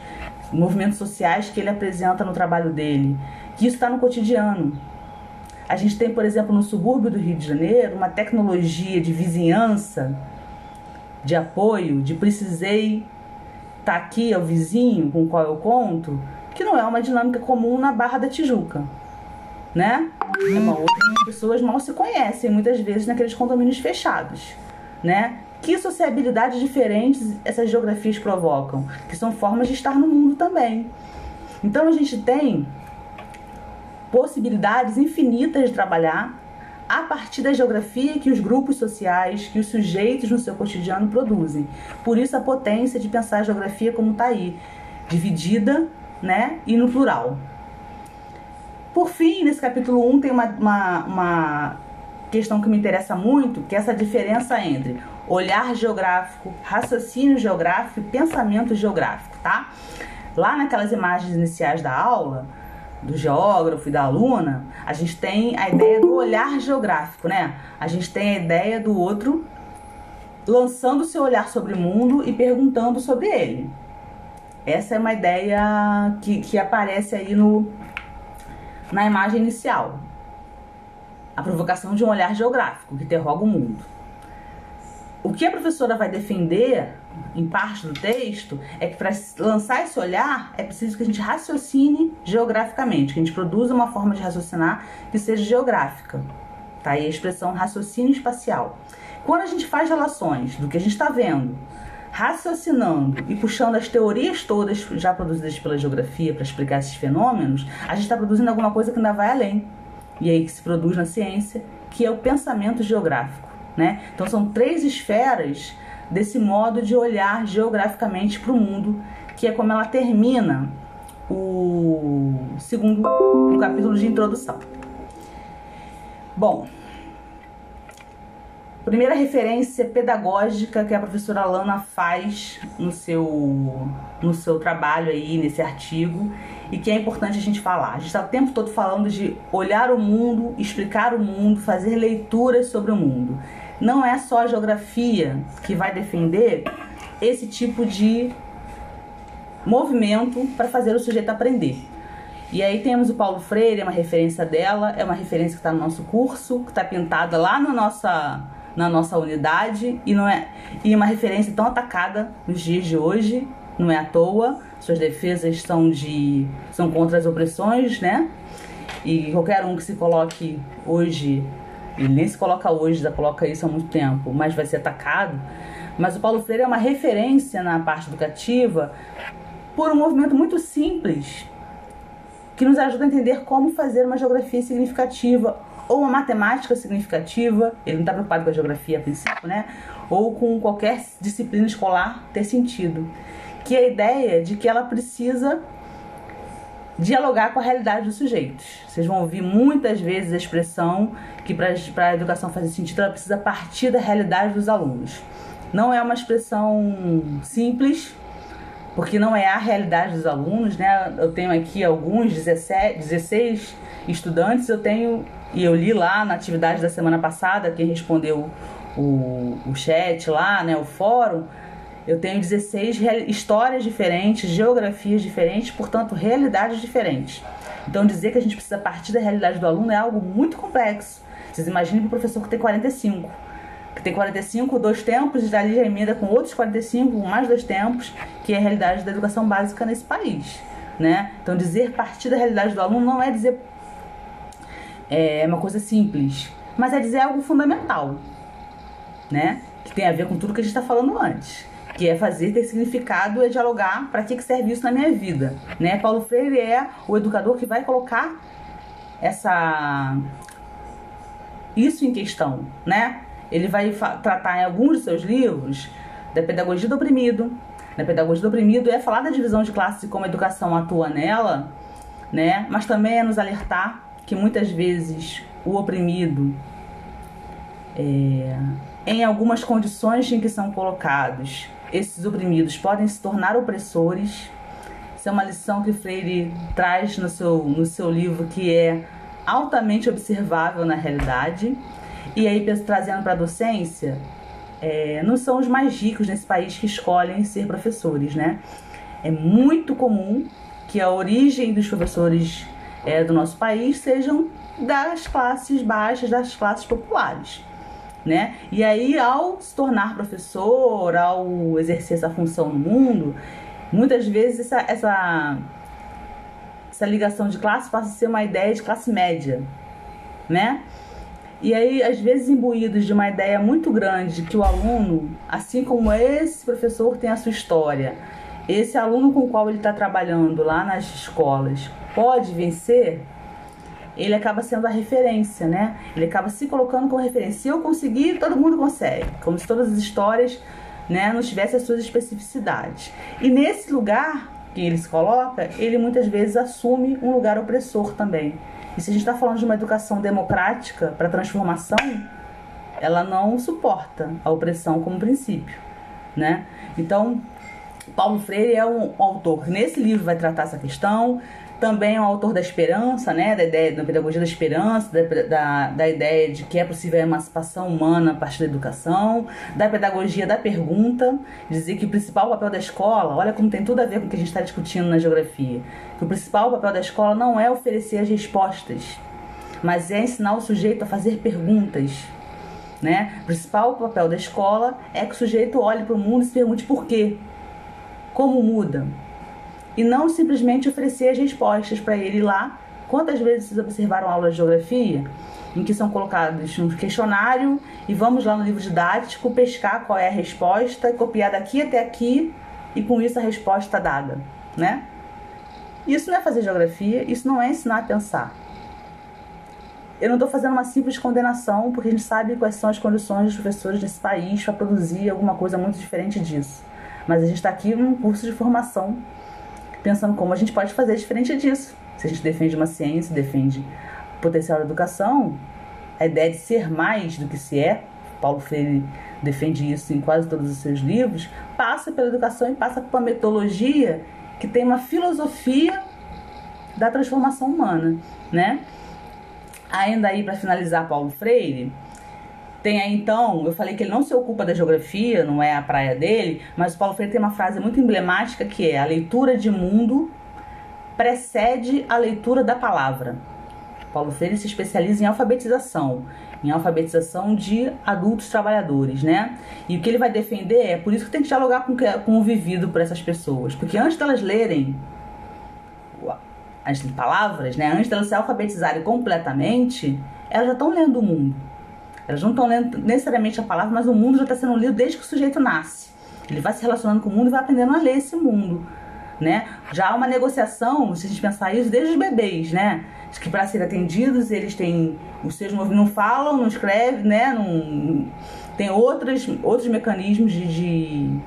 movimentos sociais que ele apresenta no trabalho dele, que isso está no cotidiano. A gente tem, por exemplo, no subúrbio do Rio de Janeiro, uma tecnologia de vizinhança, de apoio, de precisei estar tá aqui ao vizinho com o qual eu conto, que não é uma dinâmica comum na Barra da Tijuca, né? É uma outra as pessoas mal se conhecem muitas vezes naqueles condomínios fechados, né? Que sociabilidades diferentes essas geografias provocam, que são formas de estar no mundo também. Então a gente tem possibilidades infinitas de trabalhar a partir da geografia que os grupos sociais, que os sujeitos no seu cotidiano produzem. Por isso a potência de pensar a geografia como está aí, dividida né, e no plural. Por fim, nesse capítulo 1 tem uma, uma, uma questão que me interessa muito, que é essa diferença entre olhar geográfico, raciocínio geográfico e pensamento geográfico, tá? Lá naquelas imagens iniciais da aula, do geógrafo e da aluna, a gente tem a ideia do olhar geográfico, né? A gente tem a ideia do outro lançando seu olhar sobre o mundo e perguntando sobre ele. Essa é uma ideia que, que aparece aí no, na imagem inicial. A provocação de um olhar geográfico que interroga o mundo. O que a professora vai defender em parte do texto é que para lançar esse olhar é preciso que a gente raciocine geograficamente, que a gente produza uma forma de raciocinar que seja geográfica. Tá aí a expressão raciocínio espacial. Quando a gente faz relações do que a gente está vendo, raciocinando e puxando as teorias todas já produzidas pela geografia para explicar esses fenômenos, a gente está produzindo alguma coisa que ainda vai além. E aí que se produz na ciência, que é o pensamento geográfico. Né? Então são três esferas desse modo de olhar geograficamente para o mundo, que é como ela termina o segundo o capítulo de introdução. Bom, primeira referência pedagógica que a professora Lana faz no seu, no seu trabalho aí, nesse artigo, e que é importante a gente falar. A gente está o tempo todo falando de olhar o mundo, explicar o mundo, fazer leituras sobre o mundo. Não é só a geografia que vai defender esse tipo de movimento para fazer o sujeito aprender. E aí temos o Paulo Freire, é uma referência dela, é uma referência que está no nosso curso, que está pintada lá na nossa, na nossa unidade e não é e uma referência tão atacada nos dias de hoje, não é à toa. Suas defesas são de são contra as opressões, né? E qualquer um que se coloque hoje, ele nem se coloca hoje, já coloca isso há muito tempo, mas vai ser atacado. Mas o Paulo Freire é uma referência na parte educativa por um movimento muito simples que nos ajuda a entender como fazer uma geografia significativa ou uma matemática significativa, ele não está preocupado com a geografia a princípio, né? Ou com qualquer disciplina escolar ter sentido. Que é a ideia de que ela precisa dialogar com a realidade dos sujeitos. Vocês vão ouvir muitas vezes a expressão que para a educação fazer sentido, ela precisa partir da realidade dos alunos. Não é uma expressão simples, porque não é a realidade dos alunos, né? Eu tenho aqui alguns, 17, 16 estudantes, eu tenho, e eu li lá na atividade da semana passada, quem respondeu o, o chat lá, né, o fórum, eu tenho 16 histórias diferentes, geografias diferentes, portanto, realidades diferentes. Então, dizer que a gente precisa partir da realidade do aluno é algo muito complexo. Vocês imaginem para o professor que tem 45 que tem 45, dois tempos, e dali já emenda com outros 45, mais dois tempos, que é a realidade da educação básica nesse país. Né? Então, dizer partir da realidade do aluno não é dizer é uma coisa simples, mas é dizer algo fundamental, né? Que tem a ver com tudo que a gente está falando antes, que é fazer ter significado, é dialogar para que, que serve isso na minha vida, né? Paulo Freire é o educador que vai colocar essa isso em questão, né? Ele vai tratar em alguns de seus livros da pedagogia do oprimido. Na pedagogia do oprimido é falar da divisão de classes e como a educação atua nela, né? Mas também é nos alertar que muitas vezes o oprimido, é, em algumas condições em que são colocados, esses oprimidos podem se tornar opressores. Isso é uma lição que Freire traz no seu, no seu livro que é altamente observável na realidade. E aí, trazendo para a docência, é, não são os mais ricos nesse país que escolhem ser professores, né? É muito comum que a origem dos professores é, do nosso país sejam das classes baixas, das classes populares. Né? E aí, ao se tornar professor, ao exercer essa função no mundo, muitas vezes essa, essa, essa ligação de classe passa a ser uma ideia de classe média, né? E aí, às vezes, imbuídos de uma ideia muito grande que o aluno, assim como esse professor tem a sua história, esse aluno com o qual ele está trabalhando lá nas escolas pode vencer, ele acaba sendo a referência, né? Ele acaba se colocando como referência. Se eu conseguir, todo mundo consegue. Como se todas as histórias né, não tivessem as suas especificidades. E nesse lugar que ele se coloca, ele muitas vezes assume um lugar opressor também. E se a gente está falando de uma educação democrática para transformação, ela não suporta a opressão como princípio, né? Então, Paulo Freire é um autor que nesse livro vai tratar essa questão, também é um autor da esperança, né, da ideia da pedagogia da esperança, da, da, da, ideia de que é possível a emancipação humana a partir da educação, da pedagogia da pergunta, dizer que o principal papel da escola, olha como tem tudo a ver com o que a gente está discutindo na geografia, que o principal papel da escola não é oferecer as respostas, mas é ensinar o sujeito a fazer perguntas. Né? O principal papel da escola é que o sujeito olhe para o mundo e se pergunte por quê, como muda, e não simplesmente oferecer as respostas para ele lá Quantas vezes vocês observaram aula de geografia em que são colocados um questionário e vamos lá no livro didático pescar qual é a resposta, copiar daqui até aqui e com isso a resposta dada, né? Isso não é fazer geografia, isso não é ensinar a pensar. Eu não estou fazendo uma simples condenação, porque a gente sabe quais são as condições dos professores desse país para produzir alguma coisa muito diferente disso. Mas a gente está aqui num curso de formação, pensando como a gente pode fazer diferente disso. Se a gente defende uma ciência, defende potencial da educação, a ideia de ser mais do que se é, Paulo Freire defende isso em quase todos os seus livros, passa pela educação e passa por uma metodologia que tem uma filosofia da transformação humana, né? Ainda aí para finalizar Paulo Freire, tem aí então, eu falei que ele não se ocupa da geografia, não é a praia dele, mas Paulo Freire tem uma frase muito emblemática que é: a leitura de mundo precede a leitura da palavra. Paulo Freire se especializa em alfabetização, em alfabetização de adultos trabalhadores, né? E o que ele vai defender é por isso que tem que dialogar com, com o vivido por essas pessoas, porque antes delas lerem as palavras, né, antes delas se alfabetizarem completamente, elas já estão lendo o mundo. Elas não estão lendo necessariamente a palavra, mas o mundo já está sendo lido desde que o sujeito nasce. Ele vai se relacionando com o mundo e vai aprendendo a ler esse mundo, né? Já há uma negociação, se a gente pensar isso, desde os bebês, né? que para serem atendidos eles têm os seus não falam, não escrevem, né? Não, tem outros, outros mecanismos de, de,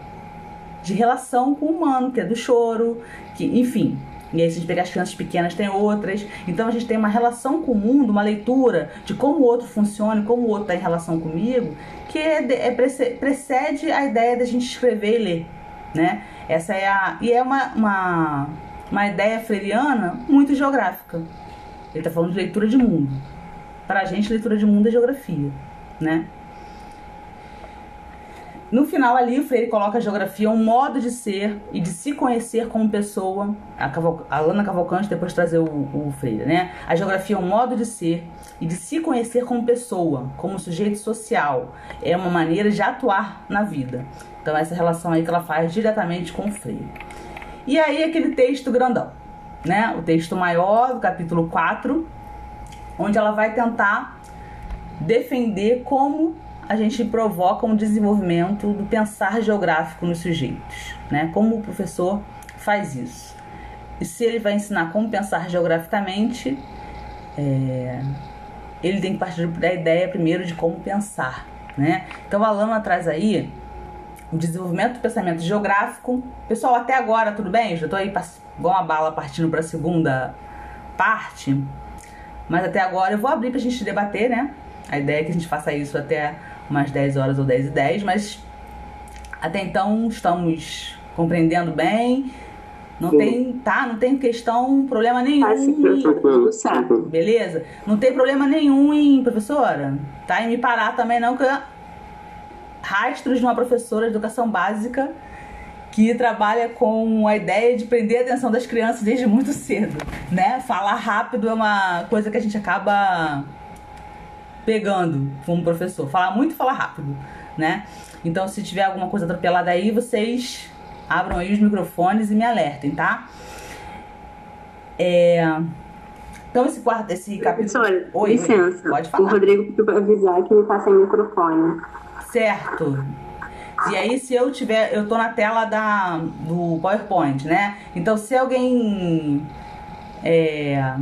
de relação com o humano, que é do choro, que, enfim. E aí, se a gente pegar as crianças pequenas, tem outras. Então, a gente tem uma relação com o mundo, uma leitura de como o outro funciona, como o outro está em relação comigo, que é, é, precede a ideia da gente escrever e ler, né? Essa é a... E é uma, uma, uma ideia freiriana muito geográfica. Ele está falando de leitura de mundo. Para a gente, leitura de mundo é geografia, né? No final ali, o Freire coloca a geografia um modo de ser e de se conhecer como pessoa. A, Caval a Lana Cavalcante depois trazer o, o Freire, né? A geografia é um modo de ser e de se conhecer como pessoa, como sujeito social. É uma maneira de atuar na vida. Então essa relação aí que ela faz diretamente com o Freire. E aí aquele texto grandão né, o texto maior, do capítulo 4, onde ela vai tentar defender como a gente provoca um desenvolvimento do pensar geográfico nos sujeitos, né? Como o professor faz isso. E se ele vai ensinar como pensar geograficamente, é, ele tem que partir da ideia primeiro de como pensar, né? Então a Lama traz aí o desenvolvimento do pensamento geográfico. Pessoal, até agora tudo bem? Já estou aí igual uma bala partindo para a segunda parte. Mas até agora eu vou abrir para a gente debater, né? A ideia é que a gente faça isso até umas 10 horas ou 10 e 10, mas até então estamos compreendendo bem. Não Sim. tem, tá? Não tem questão, problema nenhum. Ah, sim, tudo certo. Beleza? Não tem problema nenhum em, professora, tá? Em me parar também não, que rastros de uma professora de educação básica que trabalha com a ideia de prender a atenção das crianças desde muito cedo, né? Falar rápido é uma coisa que a gente acaba pegando como professor. Falar muito e falar rápido, né? Então, se tiver alguma coisa atropelada aí, vocês abram aí os microfones e me alertem, tá? É... Então, esse quarto, esse capítulo. Oi, licença. Pode falar. O Rodrigo pediu avisar que ele tá sem microfone. Certo. E aí, se eu tiver, eu tô na tela da, do PowerPoint, né? Então, se alguém é,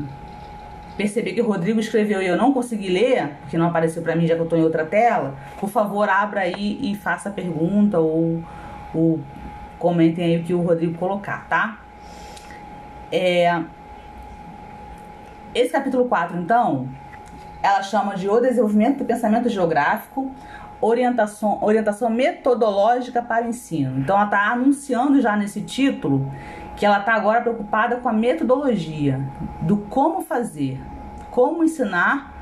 perceber que o Rodrigo escreveu e eu não consegui ler, porque não apareceu para mim já que eu tô em outra tela, por favor, abra aí e faça a pergunta ou, ou comentem aí o que o Rodrigo colocar, tá? É, esse capítulo 4, então, ela chama de O Desenvolvimento do Pensamento Geográfico, orientação, orientação metodológica para o ensino. Então ela está anunciando já nesse título que ela está agora preocupada com a metodologia do como fazer, como ensinar,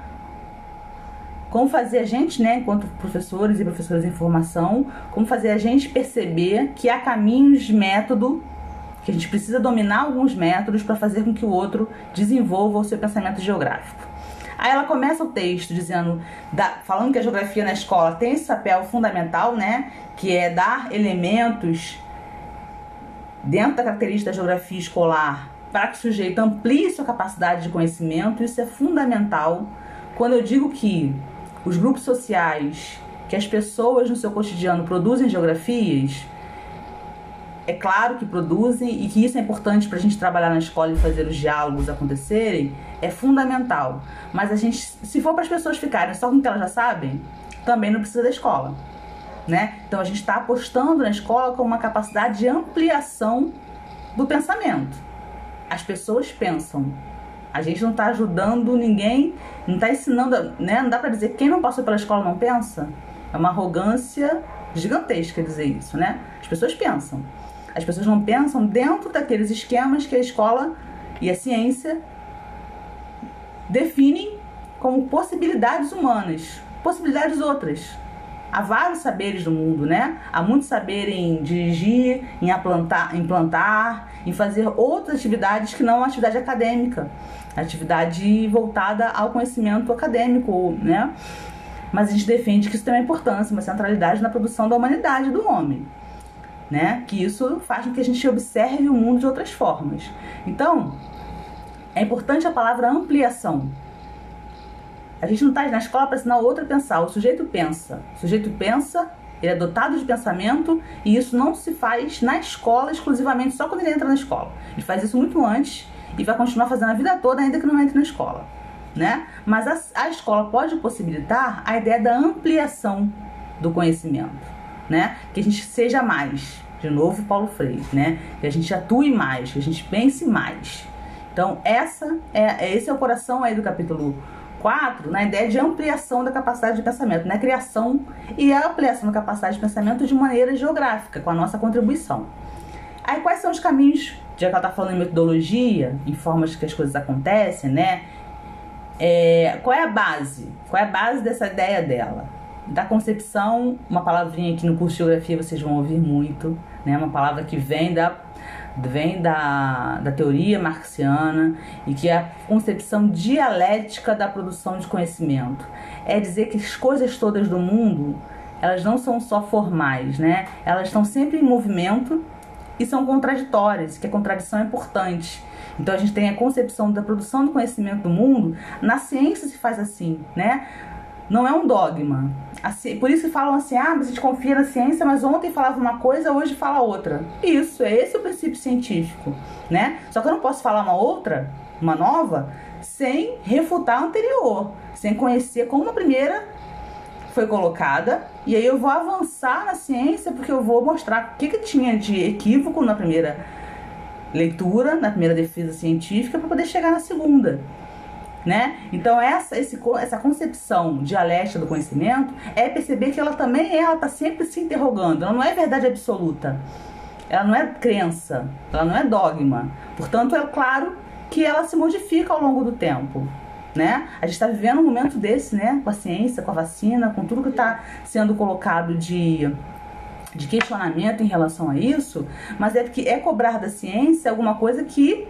como fazer a gente, né, enquanto professores e professoras em formação, como fazer a gente perceber que há caminhos de método que a gente precisa dominar alguns métodos para fazer com que o outro desenvolva o seu pensamento geográfico. Aí ela começa o texto dizendo, da, falando que a geografia na escola tem esse papel fundamental, né? Que é dar elementos dentro da característica da geografia escolar para que o sujeito amplie sua capacidade de conhecimento, isso é fundamental. Quando eu digo que os grupos sociais, que as pessoas no seu cotidiano produzem geografias, é claro que produzem e que isso é importante para a gente trabalhar na escola e fazer os diálogos acontecerem, é fundamental. Mas a gente, se for para as pessoas ficarem só com o que elas já sabem, também não precisa da escola. Né? Então a gente está apostando na escola com uma capacidade de ampliação do pensamento. As pessoas pensam. A gente não está ajudando ninguém, não está ensinando, né? Não dá para dizer que quem não passou pela escola não pensa. É uma arrogância gigantesca dizer isso, né? As pessoas pensam. As pessoas não pensam dentro daqueles esquemas que a escola e a ciência definem como possibilidades humanas, possibilidades outras. Há vários saberes do mundo, né? Há muito saber em dirigir, em implantar, implantar, em fazer outras atividades que não a atividade acadêmica, atividade voltada ao conhecimento acadêmico, né? Mas a gente defende que isso tem uma importância, uma centralidade na produção da humanidade do homem né? Que isso faz com que a gente observe o mundo de outras formas. Então, é importante a palavra ampliação. A gente não está na escola para ensinar o outro a pensar. O sujeito pensa. O sujeito pensa, ele é dotado de pensamento e isso não se faz na escola exclusivamente só quando ele entra na escola. Ele faz isso muito antes e vai continuar fazendo a vida toda ainda que não entre na escola. Né? Mas a, a escola pode possibilitar a ideia da ampliação do conhecimento né? Que a gente seja mais. De novo, Paulo Freire, né? Que a gente atue mais, que a gente pense mais. Então, essa é, esse é o coração aí do capítulo 4, na ideia de ampliação da capacidade de pensamento, né? Criação e ampliação da capacidade de pensamento de maneira geográfica, com a nossa contribuição. Aí, quais são os caminhos, já que ela está falando em metodologia, em formas que as coisas acontecem, né? É, qual é a base? Qual é a base dessa ideia dela? da concepção, uma palavrinha que no curso de geografia vocês vão ouvir muito, né? Uma palavra que vem da vem da, da teoria marxiana e que é a concepção dialética da produção de conhecimento. É dizer que as coisas todas do mundo, elas não são só formais, né? Elas estão sempre em movimento e são contraditórias, que a contradição é importante. Então a gente tem a concepção da produção do conhecimento do mundo, na ciência se faz assim, né? Não é um dogma. Por isso que falam assim, ah, a gente confia na ciência, mas ontem falava uma coisa, hoje fala outra. Isso, é esse o princípio científico, né? Só que eu não posso falar uma outra, uma nova, sem refutar a anterior, sem conhecer como a primeira foi colocada, e aí eu vou avançar na ciência porque eu vou mostrar o que, que tinha de equívoco na primeira leitura, na primeira defesa científica, para poder chegar na segunda né? Então essa, esse, essa concepção dialética do conhecimento é perceber que ela também ela está sempre se interrogando, ela não é verdade absoluta, ela não é crença, ela não é dogma. Portanto, é claro que ela se modifica ao longo do tempo. Né? A gente está vivendo um momento desse, né? Com a ciência, com a vacina, com tudo que está sendo colocado de, de questionamento em relação a isso, mas é porque é cobrar da ciência alguma coisa que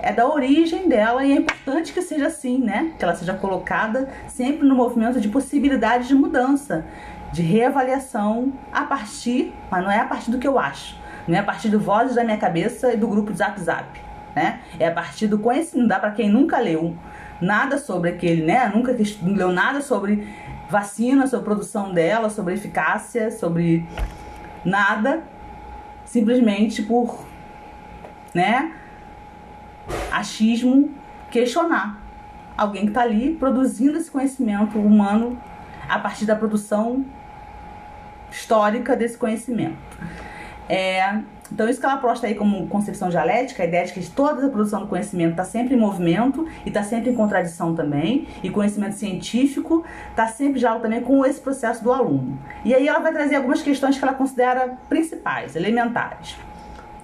é da origem dela e é importante que seja assim, né? Que ela seja colocada sempre no movimento de possibilidade de mudança, de reavaliação a partir, mas não é a partir do que eu acho, não é a partir do vozes da minha cabeça e do grupo de Zap Zap, né? É a partir do conhecimento, dá para quem nunca leu nada sobre aquele, né? Nunca leu nada sobre vacina, sobre produção dela, sobre eficácia, sobre nada, simplesmente por, né? Achismo questionar alguém que está ali produzindo esse conhecimento humano a partir da produção histórica desse conhecimento. É, então, isso que ela posta aí como concepção dialética, a ideia de que toda a produção do conhecimento está sempre em movimento e está sempre em contradição também, e conhecimento científico está sempre já também com esse processo do aluno. E aí ela vai trazer algumas questões que ela considera principais, elementares.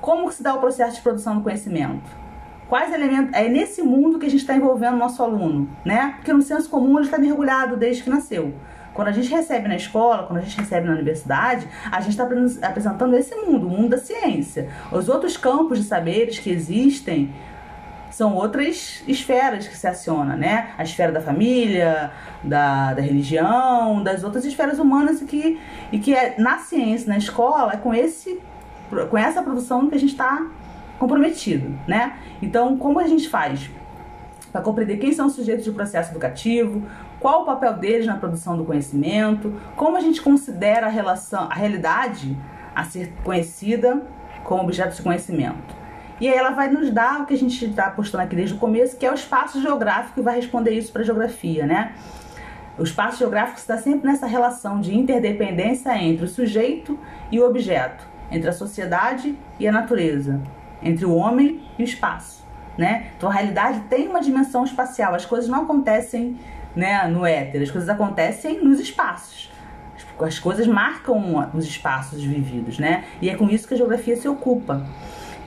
Como se dá o processo de produção do conhecimento? Quais elementos. É nesse mundo que a gente está envolvendo o nosso aluno, né? Porque no senso comum ele está mergulhado desde que nasceu. Quando a gente recebe na escola, quando a gente recebe na universidade, a gente está apresentando esse mundo, o mundo da ciência. Os outros campos de saberes que existem são outras esferas que se acionam, né? A esfera da família, da, da religião, das outras esferas humanas e que, e que é, na ciência, na escola, é com, esse, com essa produção que a gente está comprometido, né? Então, como a gente faz para compreender quem são os sujeitos do processo educativo, qual o papel deles na produção do conhecimento, como a gente considera a relação, a realidade a ser conhecida como objeto de conhecimento. E aí ela vai nos dar o que a gente está postando aqui desde o começo, que é o espaço geográfico e vai responder isso para a geografia, né? O espaço geográfico está sempre nessa relação de interdependência entre o sujeito e o objeto, entre a sociedade e a natureza, entre o homem e o espaço, né? Então a realidade tem uma dimensão espacial, as coisas não acontecem né, no éter, as coisas acontecem nos espaços. As coisas marcam os espaços vividos, né? E é com isso que a geografia se ocupa.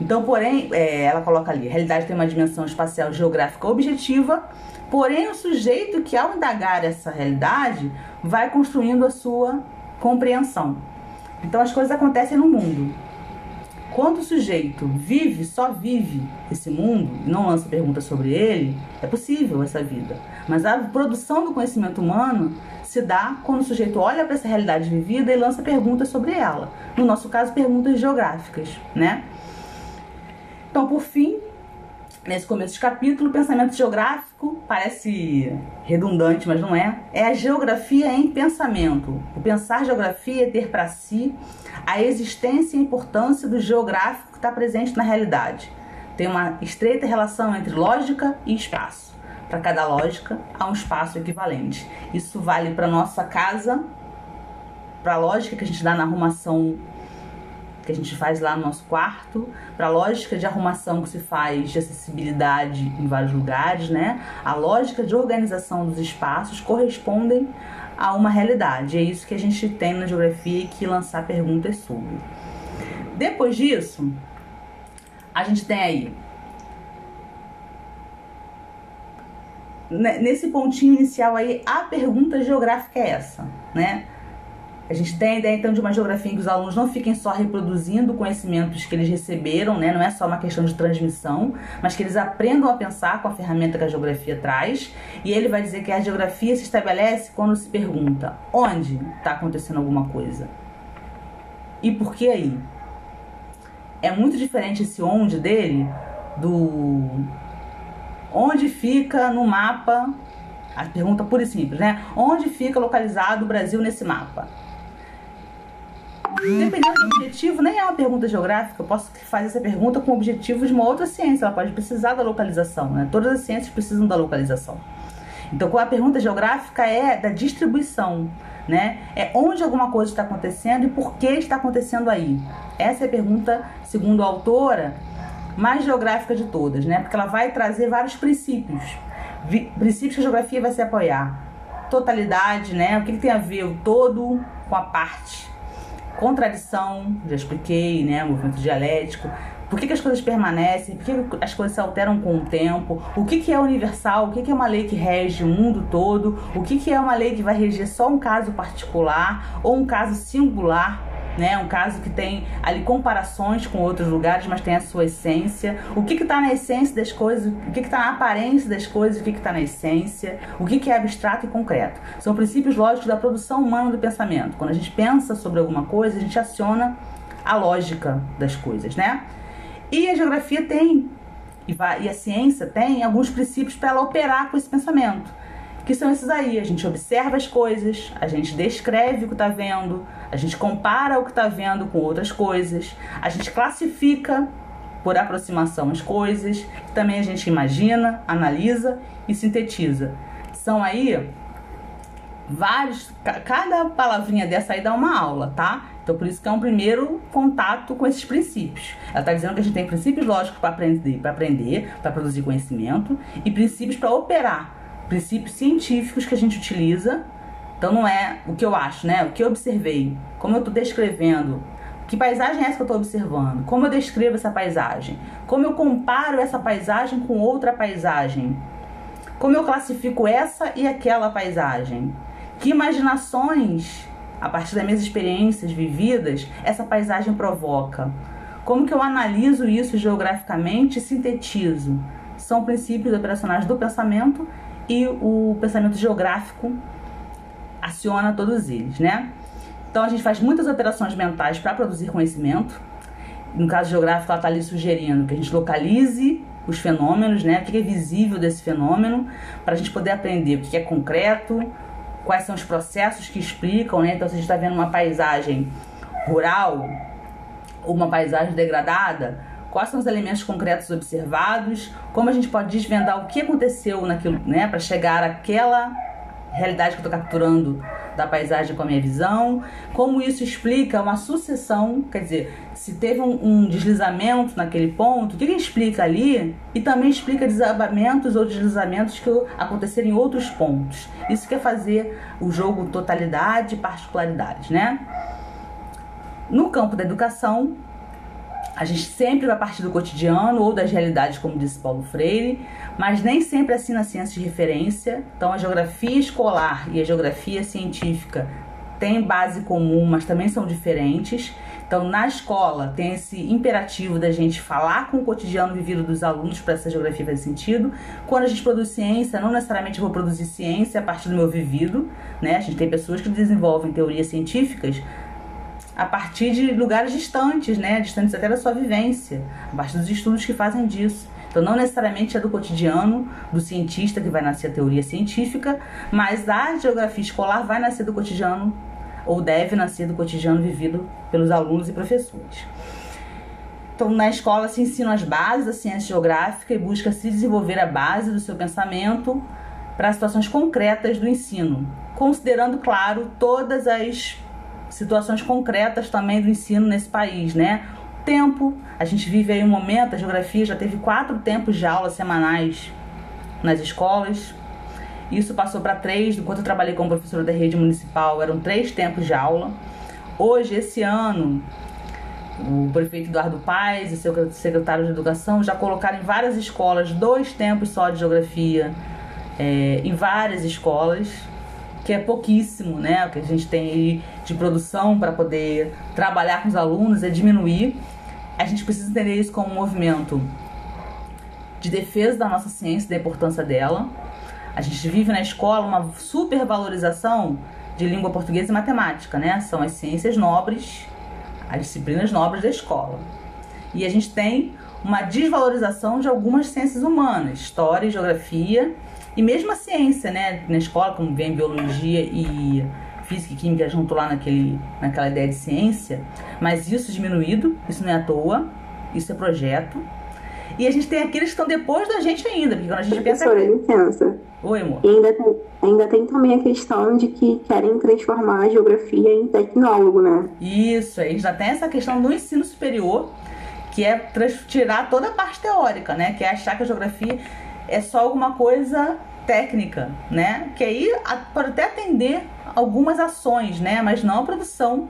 Então, porém, é, ela coloca ali, a realidade tem uma dimensão espacial geográfica objetiva, porém o sujeito que ao indagar essa realidade vai construindo a sua compreensão. Então as coisas acontecem no mundo. Quando o sujeito vive, só vive esse mundo e não lança perguntas sobre ele, é possível essa vida. Mas a produção do conhecimento humano se dá quando o sujeito olha para essa realidade vivida e lança perguntas sobre ela. No nosso caso, perguntas geográficas, né? Então, por fim, nesse começo de capítulo, pensamento geográfico parece redundante, mas não é. É a geografia em pensamento. O pensar geografia é ter para si a existência e a importância do geográfico que está presente na realidade. Tem uma estreita relação entre lógica e espaço. Para cada lógica, há um espaço equivalente. Isso vale para nossa casa, para a lógica que a gente dá na arrumação que a gente faz lá no nosso quarto, para a lógica de arrumação que se faz de acessibilidade em vários lugares, né? A lógica de organização dos espaços correspondem a uma realidade. É isso que a gente tem na geografia que lançar perguntas sobre. Depois disso, a gente tem aí nesse pontinho inicial aí, a pergunta geográfica é essa, né? A gente tem a ideia então de uma geografia em que os alunos não fiquem só reproduzindo conhecimentos que eles receberam, né? não é só uma questão de transmissão, mas que eles aprendam a pensar com a ferramenta que a geografia traz. E ele vai dizer que a geografia se estabelece quando se pergunta onde está acontecendo alguma coisa e por que aí. É muito diferente esse onde dele do onde fica no mapa. A pergunta pura e simples, né? Onde fica localizado o Brasil nesse mapa? Dependendo do objetivo, nem é uma pergunta geográfica. Eu posso fazer essa pergunta com o objetivo de uma outra ciência. Ela pode precisar da localização, né? Todas as ciências precisam da localização. Então, a pergunta geográfica é da distribuição, né? É onde alguma coisa está acontecendo e por que está acontecendo aí. Essa é a pergunta, segundo a autora, mais geográfica de todas, né? Porque ela vai trazer vários princípios. princípios que a geografia vai se apoiar. Totalidade, né? O que, que tem a ver o todo com a parte contradição, já expliquei, né? Movimento dialético. Por que, que as coisas permanecem? Por que, que as coisas se alteram com o tempo? O que, que é universal? O que, que é uma lei que rege o mundo todo? O que, que é uma lei que vai reger só um caso particular ou um caso singular? Né? Um caso que tem ali comparações com outros lugares, mas tem a sua essência. O que está na essência das coisas, o que está na aparência das coisas, o que está na essência, o que, que é abstrato e concreto. São princípios lógicos da produção humana do pensamento. Quando a gente pensa sobre alguma coisa, a gente aciona a lógica das coisas, né? E a geografia tem, e a ciência tem alguns princípios para ela operar com esse pensamento que são esses aí. A gente observa as coisas, a gente descreve o que está vendo, a gente compara o que está vendo com outras coisas, a gente classifica por aproximação as coisas, também a gente imagina, analisa e sintetiza. São aí vários, cada palavrinha dessa aí dá uma aula, tá? Então por isso que é um primeiro contato com esses princípios. Ela está dizendo que a gente tem princípios lógicos para aprender, para aprender, para produzir conhecimento e princípios para operar princípios científicos que a gente utiliza. Então não é o que eu acho, né? O que eu observei, como eu estou descrevendo, que paisagem é essa que eu estou observando, como eu descrevo essa paisagem, como eu comparo essa paisagem com outra paisagem, como eu classifico essa e aquela paisagem, que imaginações, a partir das minhas experiências vividas, essa paisagem provoca. Como que eu analiso isso geograficamente e sintetizo? São princípios operacionais do pensamento e o pensamento geográfico aciona todos eles, né? Então a gente faz muitas operações mentais para produzir conhecimento no caso geográfico, ela está ali sugerindo que a gente localize os fenômenos, né? O que é visível desse fenômeno, para a gente poder aprender o que é concreto, quais são os processos que explicam, né? Então, se a gente está vendo uma paisagem rural uma paisagem degradada, quais são os elementos concretos observados, como a gente pode desvendar o que aconteceu naquilo, né, para chegar àquela realidade que eu estou capturando da paisagem com a minha visão, como isso explica uma sucessão, quer dizer, se teve um, um deslizamento naquele ponto, o que, que explica ali e também explica desabamentos ou deslizamentos que aconteceram em outros pontos. Isso quer fazer o jogo totalidade e particularidades, né? No campo da educação, a gente sempre vai partir do cotidiano ou das realidades, como disse Paulo Freire, mas nem sempre assim na ciência de referência. Então, a geografia escolar e a geografia científica têm base comum, mas também são diferentes. Então, na escola, tem esse imperativo da gente falar com o cotidiano vivido dos alunos para essa geografia fazer sentido. Quando a gente produz ciência, não necessariamente vou produzir ciência a partir do meu vivido, né? A gente tem pessoas que desenvolvem teorias científicas a partir de lugares distantes, né? Distantes até da sua vivência, a partir dos estudos que fazem disso. Então, não necessariamente é do cotidiano do cientista que vai nascer a teoria científica, mas a geografia escolar vai nascer do cotidiano ou deve nascer do cotidiano vivido pelos alunos e professores. Então, na escola se ensina as bases da ciência geográfica e busca se desenvolver a base do seu pensamento para situações concretas do ensino, considerando, claro, todas as situações concretas também do ensino nesse país, né? Tempo, a gente vive aí um momento, a geografia já teve quatro tempos de aula semanais nas escolas. Isso passou para três, enquanto eu trabalhei como professora da rede municipal, eram três tempos de aula. Hoje, esse ano, o prefeito Eduardo Paes e seu secretário de Educação já colocaram em várias escolas dois tempos só de geografia, é, em várias escolas que é pouquíssimo, né? O que a gente tem aí de produção para poder trabalhar com os alunos é diminuir. A gente precisa entender isso como um movimento de defesa da nossa ciência, da importância dela. A gente vive na escola uma supervalorização de língua portuguesa e matemática, né? São as ciências nobres, as disciplinas nobres da escola. E a gente tem uma desvalorização de algumas ciências humanas, história e geografia, e mesmo a ciência, né? Na escola, como vem biologia e física e química junto lá naquele, naquela ideia de ciência, mas isso diminuído, isso não é à toa, isso é projeto. E a gente tem aqueles que estão depois da gente ainda, porque quando a gente pensa. Professora, licença. Oi, amor. E ainda tem, ainda tem também a questão de que querem transformar a geografia em tecnólogo, né? Isso, aí já tem essa questão do ensino superior, que é tirar toda a parte teórica, né? Que é achar que a geografia é só alguma coisa técnica, né? Que aí pode até atender algumas ações, né? Mas não a produção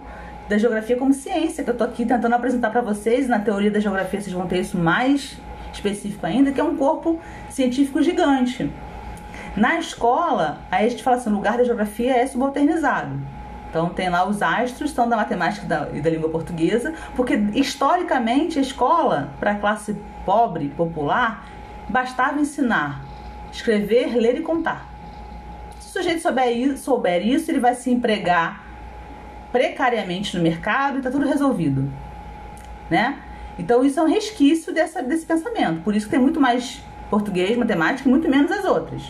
da geografia como ciência, que eu tô aqui tentando apresentar para vocês. Na teoria da geografia vocês vão ter isso mais específico ainda, que é um corpo científico gigante. Na escola, aí a gente fala assim, o lugar da geografia é subalternizado. Então tem lá os astros, são da matemática da, e da língua portuguesa, porque historicamente a escola, para a classe pobre, popular, bastava ensinar escrever, ler e contar. Se o sujeito souber, souber isso, ele vai se empregar precariamente no mercado e está tudo resolvido, né? Então isso é um resquício dessa, desse pensamento. Por isso tem muito mais português, matemática e muito menos as outras.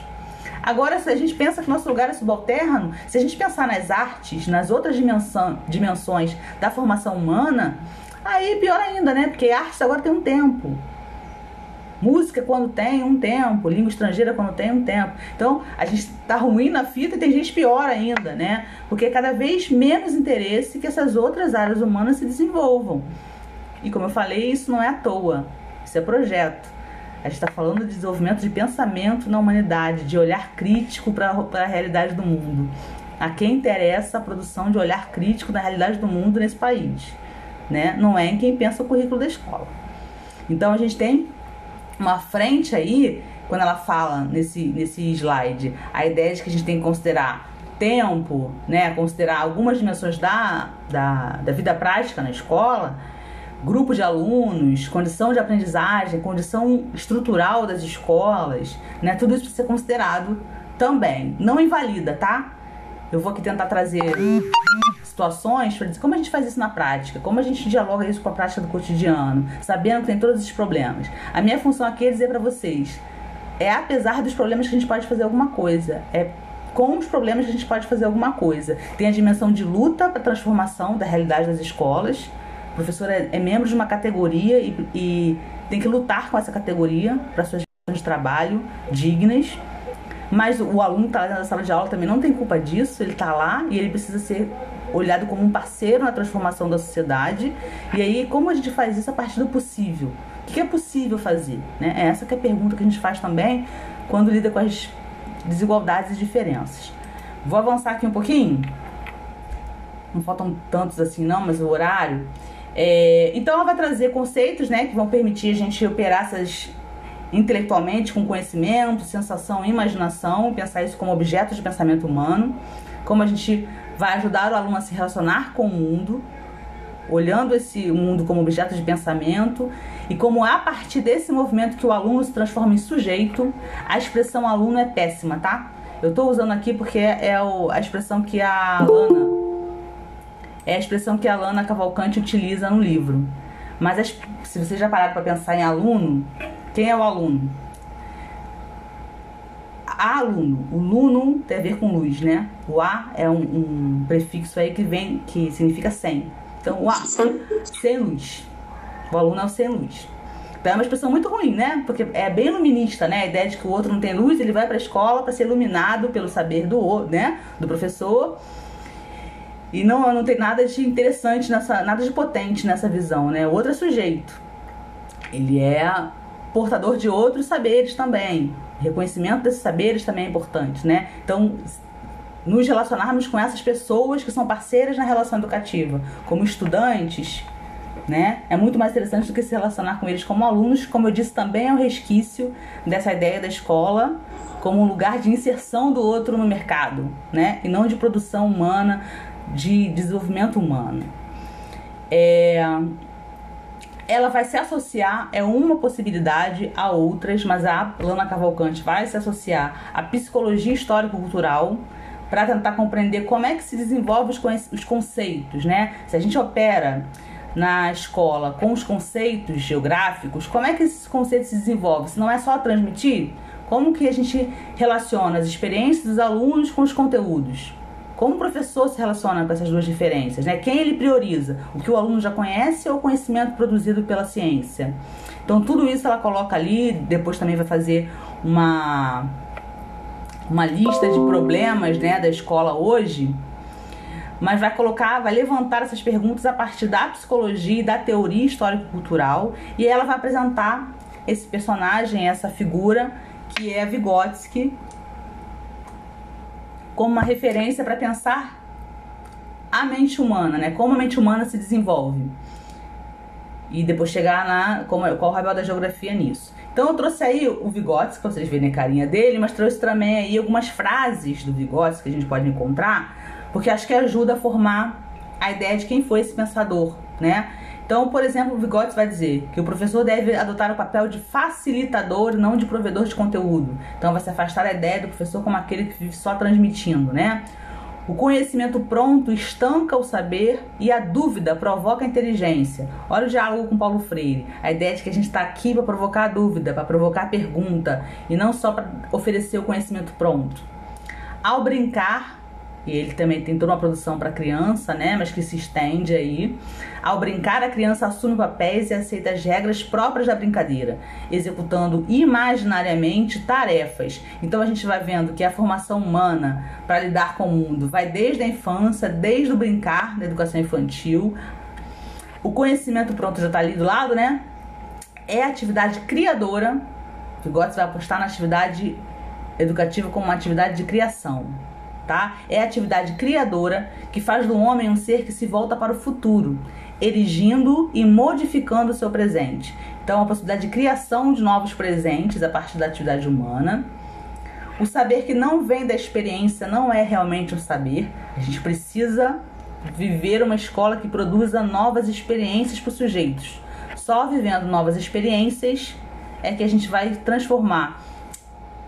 Agora, se a gente pensa que nosso lugar é subalterno, se a gente pensar nas artes, nas outras dimensão, dimensões da formação humana, aí pior ainda, né? Porque a arte agora tem um tempo. Música quando tem um tempo, língua estrangeira quando tem um tempo. Então, a gente tá ruim na fita e tem gente pior ainda, né? Porque é cada vez menos interesse que essas outras áreas humanas se desenvolvam. E como eu falei, isso não é à toa. Isso é projeto. A gente está falando de desenvolvimento de pensamento na humanidade, de olhar crítico para a realidade do mundo. A quem interessa a produção de olhar crítico na realidade do mundo nesse país, né? Não é em quem pensa o currículo da escola. Então a gente tem uma frente aí, quando ela fala nesse, nesse slide, a ideia de que a gente tem que considerar tempo, né, considerar algumas dimensões da, da, da vida prática na escola, grupo de alunos, condição de aprendizagem, condição estrutural das escolas, né, tudo isso precisa ser considerado também. Não invalida, tá? Eu vou aqui tentar trazer situações dizer como a gente faz isso na prática, como a gente dialoga isso com a prática do cotidiano, sabendo que tem todos esses problemas. A minha função aqui é dizer para vocês, é apesar dos problemas que a gente pode fazer alguma coisa, é com os problemas que a gente pode fazer alguma coisa. Tem a dimensão de luta para transformação da realidade das escolas. O professor é, é membro de uma categoria e, e tem que lutar com essa categoria para suas de trabalho dignas. Mas o aluno que está lá na sala de aula também não tem culpa disso, ele está lá e ele precisa ser olhado como um parceiro na transformação da sociedade. E aí, como a gente faz isso a partir do possível? O que é possível fazer? Né? É essa que é a pergunta que a gente faz também quando lida com as desigualdades e diferenças. Vou avançar aqui um pouquinho. Não faltam tantos assim não, mas o horário. É, então ela vai trazer conceitos né, que vão permitir a gente operar essas intelectualmente com conhecimento, sensação imaginação, pensar isso como objeto de pensamento humano, como a gente vai ajudar o aluno a se relacionar com o mundo, olhando esse mundo como objeto de pensamento e como a partir desse movimento que o aluno se transforma em sujeito, a expressão aluno é péssima, tá? Eu estou usando aqui porque é a expressão que a Lana é a expressão que a Lana Cavalcante utiliza no livro. Mas se você já pararam para pensar em aluno, quem é o aluno? A aluno. O luno tem a ver com luz, né? O A é um, um prefixo aí que vem, que significa sem. Então, o A, sem luz. O aluno é o sem luz. Então é uma expressão muito ruim, né? Porque é bem iluminista, né? A ideia de que o outro não tem luz, ele vai para a escola para ser iluminado pelo saber do, né? do professor. E não, não tem nada de interessante nessa, nada de potente nessa visão, né? O outro é sujeito. Ele é portador de outros saberes também. Reconhecimento desses saberes também é importante, né? Então, nos relacionarmos com essas pessoas que são parceiras na relação educativa, como estudantes, né? É muito mais interessante do que se relacionar com eles como alunos, como eu disse, também é um resquício dessa ideia da escola como um lugar de inserção do outro no mercado, né? E não de produção humana, de desenvolvimento humano. É, ela vai se associar, é uma possibilidade a outras, mas a Lana Cavalcante vai se associar à psicologia histórico-cultural para tentar compreender como é que se desenvolve os, os conceitos, né? Se a gente opera na escola com os conceitos geográficos, como é que esses conceitos se desenvolvem? Se não é só transmitir, como que a gente relaciona as experiências dos alunos com os conteúdos? Como o professor se relaciona com essas duas diferenças? Né? Quem ele prioriza? O que o aluno já conhece ou o conhecimento produzido pela ciência? Então, tudo isso ela coloca ali, depois também vai fazer uma, uma lista de problemas né, da escola hoje, mas vai colocar, vai levantar essas perguntas a partir da psicologia e da teoria histórico-cultural, e ela vai apresentar esse personagem, essa figura, que é Vygotsky, como uma referência para pensar a mente humana, né? Como a mente humana se desenvolve. E depois chegar na como, qual o papel da geografia nisso. Então eu trouxe aí o Vygotsky, que vocês verem a carinha dele, mas trouxe também aí algumas frases do Vygotsky que a gente pode encontrar, porque acho que ajuda a formar a ideia de quem foi esse pensador, né? Então, por exemplo, o Vygotsky vai dizer que o professor deve adotar o papel de facilitador, não de provedor de conteúdo. Então, vai se afastar da ideia do professor como aquele que vive só transmitindo, né? O conhecimento pronto estanca o saber e a dúvida provoca a inteligência. Olha o diálogo com Paulo Freire. A ideia de que a gente está aqui para provocar a dúvida, para provocar a pergunta e não só para oferecer o conhecimento pronto. Ao brincar, e ele também tem toda uma produção para criança, né? Mas que se estende aí. Ao brincar, a criança assume papéis e aceita as regras próprias da brincadeira, executando imaginariamente tarefas. Então a gente vai vendo que a formação humana para lidar com o mundo vai desde a infância, desde o brincar da educação infantil. O conhecimento pronto já está ali do lado, né? É atividade criadora. O Gotts vai apostar na atividade educativa como uma atividade de criação tá? É a atividade criadora que faz do homem um ser que se volta para o futuro, erigindo e modificando o seu presente. Então, a possibilidade de criação de novos presentes a partir da atividade humana. O saber que não vem da experiência não é realmente um saber. A gente precisa viver uma escola que produza novas experiências para os sujeitos. Só vivendo novas experiências é que a gente vai transformar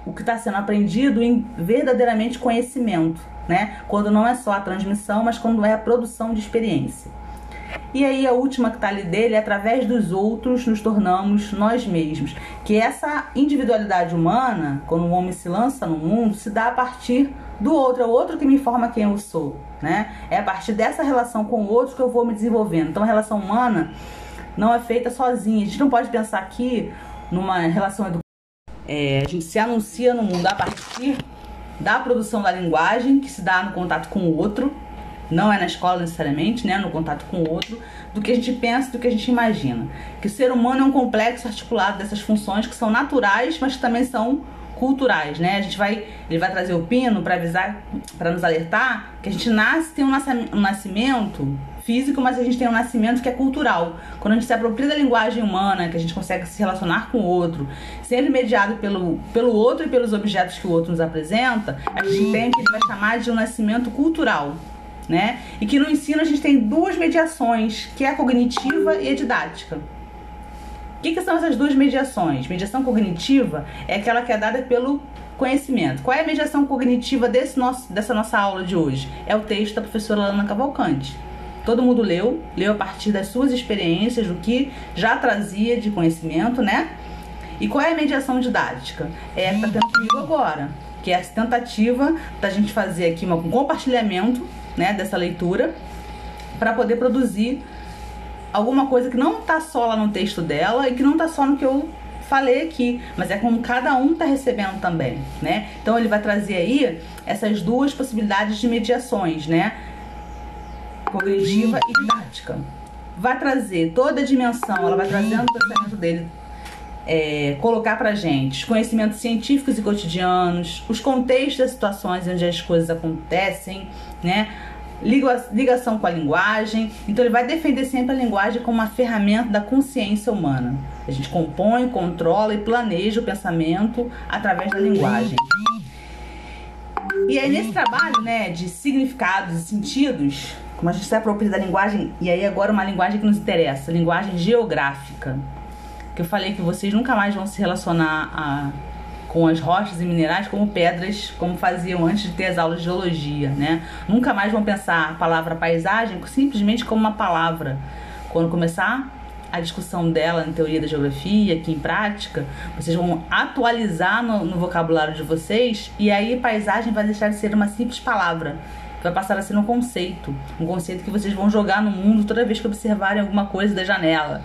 o que está sendo aprendido em verdadeiramente conhecimento, né? Quando não é só a transmissão, mas quando é a produção de experiência. E aí a última que está ali dele é através dos outros nos tornamos nós mesmos. Que essa individualidade humana, quando o homem se lança no mundo, se dá a partir do outro, é o outro que me informa quem eu sou, né? É a partir dessa relação com o outro que eu vou me desenvolvendo. Então a relação humana não é feita sozinha. A gente não pode pensar aqui numa relação educativa. É, a gente se anuncia no mundo a partir da produção da linguagem que se dá no contato com o outro, não é na escola necessariamente, né, no contato com o outro, do que a gente pensa, do que a gente imagina. Que o ser humano é um complexo articulado dessas funções que são naturais, mas que também são culturais, né? A gente vai, ele vai trazer o pino para avisar, para nos alertar que a gente nasce tem um nascimento físico, mas a gente tem um nascimento que é cultural. Quando a gente se apropria da linguagem humana, que a gente consegue se relacionar com o outro, sempre mediado pelo, pelo outro e pelos objetos que o outro nos apresenta, a gente tem o que ele vai chamar de um nascimento cultural. Né? E que no ensino a gente tem duas mediações, que é a cognitiva e a didática. O que, que são essas duas mediações? Mediação cognitiva é aquela que é dada pelo conhecimento. Qual é a mediação cognitiva desse nosso, dessa nossa aula de hoje? É o texto da professora Lana Cavalcante. Todo mundo leu, leu a partir das suas experiências, do que já trazia de conhecimento, né? E qual é a mediação didática? É a que está tendo comigo agora, que é essa tentativa da gente fazer aqui um compartilhamento né, dessa leitura para poder produzir alguma coisa que não tá só lá no texto dela e que não tá só no que eu falei aqui, mas é como cada um tá recebendo também, né? Então ele vai trazer aí essas duas possibilidades de mediações, né? Cognitiva e didática. Vai trazer toda a dimensão, ela vai trazendo o pensamento dele é, colocar pra gente os conhecimentos científicos e cotidianos, os contextos das situações onde as coisas acontecem, né? ligação com a linguagem. Então ele vai defender sempre a linguagem como uma ferramenta da consciência humana. A gente compõe, controla e planeja o pensamento através da linguagem. E aí nesse trabalho, né, de significados e sentidos, como a gente se apropria da linguagem, e aí agora uma linguagem que nos interessa, linguagem geográfica. Que eu falei que vocês nunca mais vão se relacionar a com as rochas e minerais como pedras, como faziam antes de ter as aulas de geologia, né? Nunca mais vão pensar a palavra paisagem simplesmente como uma palavra. Quando começar a discussão dela em teoria da geografia, aqui em prática, vocês vão atualizar no, no vocabulário de vocês e aí paisagem vai deixar de ser uma simples palavra vai passar a ser um conceito, um conceito que vocês vão jogar no mundo toda vez que observarem alguma coisa da janela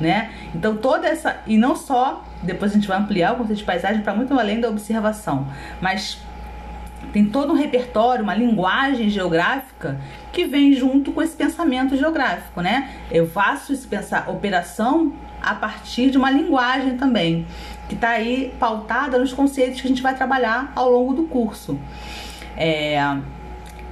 né? Então toda essa e não só depois a gente vai ampliar o conceito de paisagem para muito além da observação, mas tem todo um repertório, uma linguagem geográfica que vem junto com esse pensamento geográfico, né? Eu faço esse pensar operação a partir de uma linguagem também, que está aí pautada nos conceitos que a gente vai trabalhar ao longo do curso. É,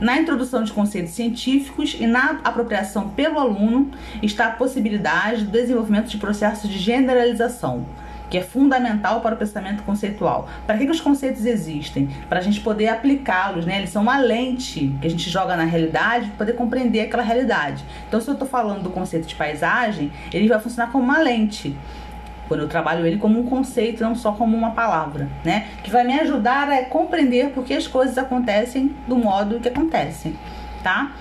na introdução de conceitos científicos e na apropriação pelo aluno está a possibilidade do desenvolvimento de processos de generalização, que é fundamental para o pensamento conceitual. Para que, que os conceitos existem? Para a gente poder aplicá-los, né? Eles são uma lente que a gente joga na realidade para poder compreender aquela realidade. Então, se eu estou falando do conceito de paisagem, ele vai funcionar como uma lente quando eu trabalho ele como um conceito, não só como uma palavra, né? Que vai me ajudar a compreender por que as coisas acontecem do modo que acontecem, tá?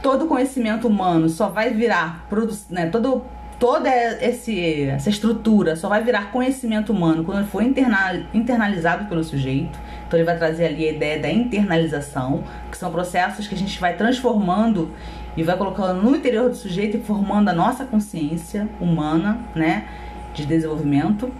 Todo conhecimento humano só vai virar, né, todo, toda esse, essa estrutura só vai virar conhecimento humano quando ele for internalizado pelo sujeito. Então ele vai trazer ali a ideia da internalização, que são processos que a gente vai transformando e vai colocando no interior do sujeito e formando a nossa consciência humana, né, de desenvolvimento.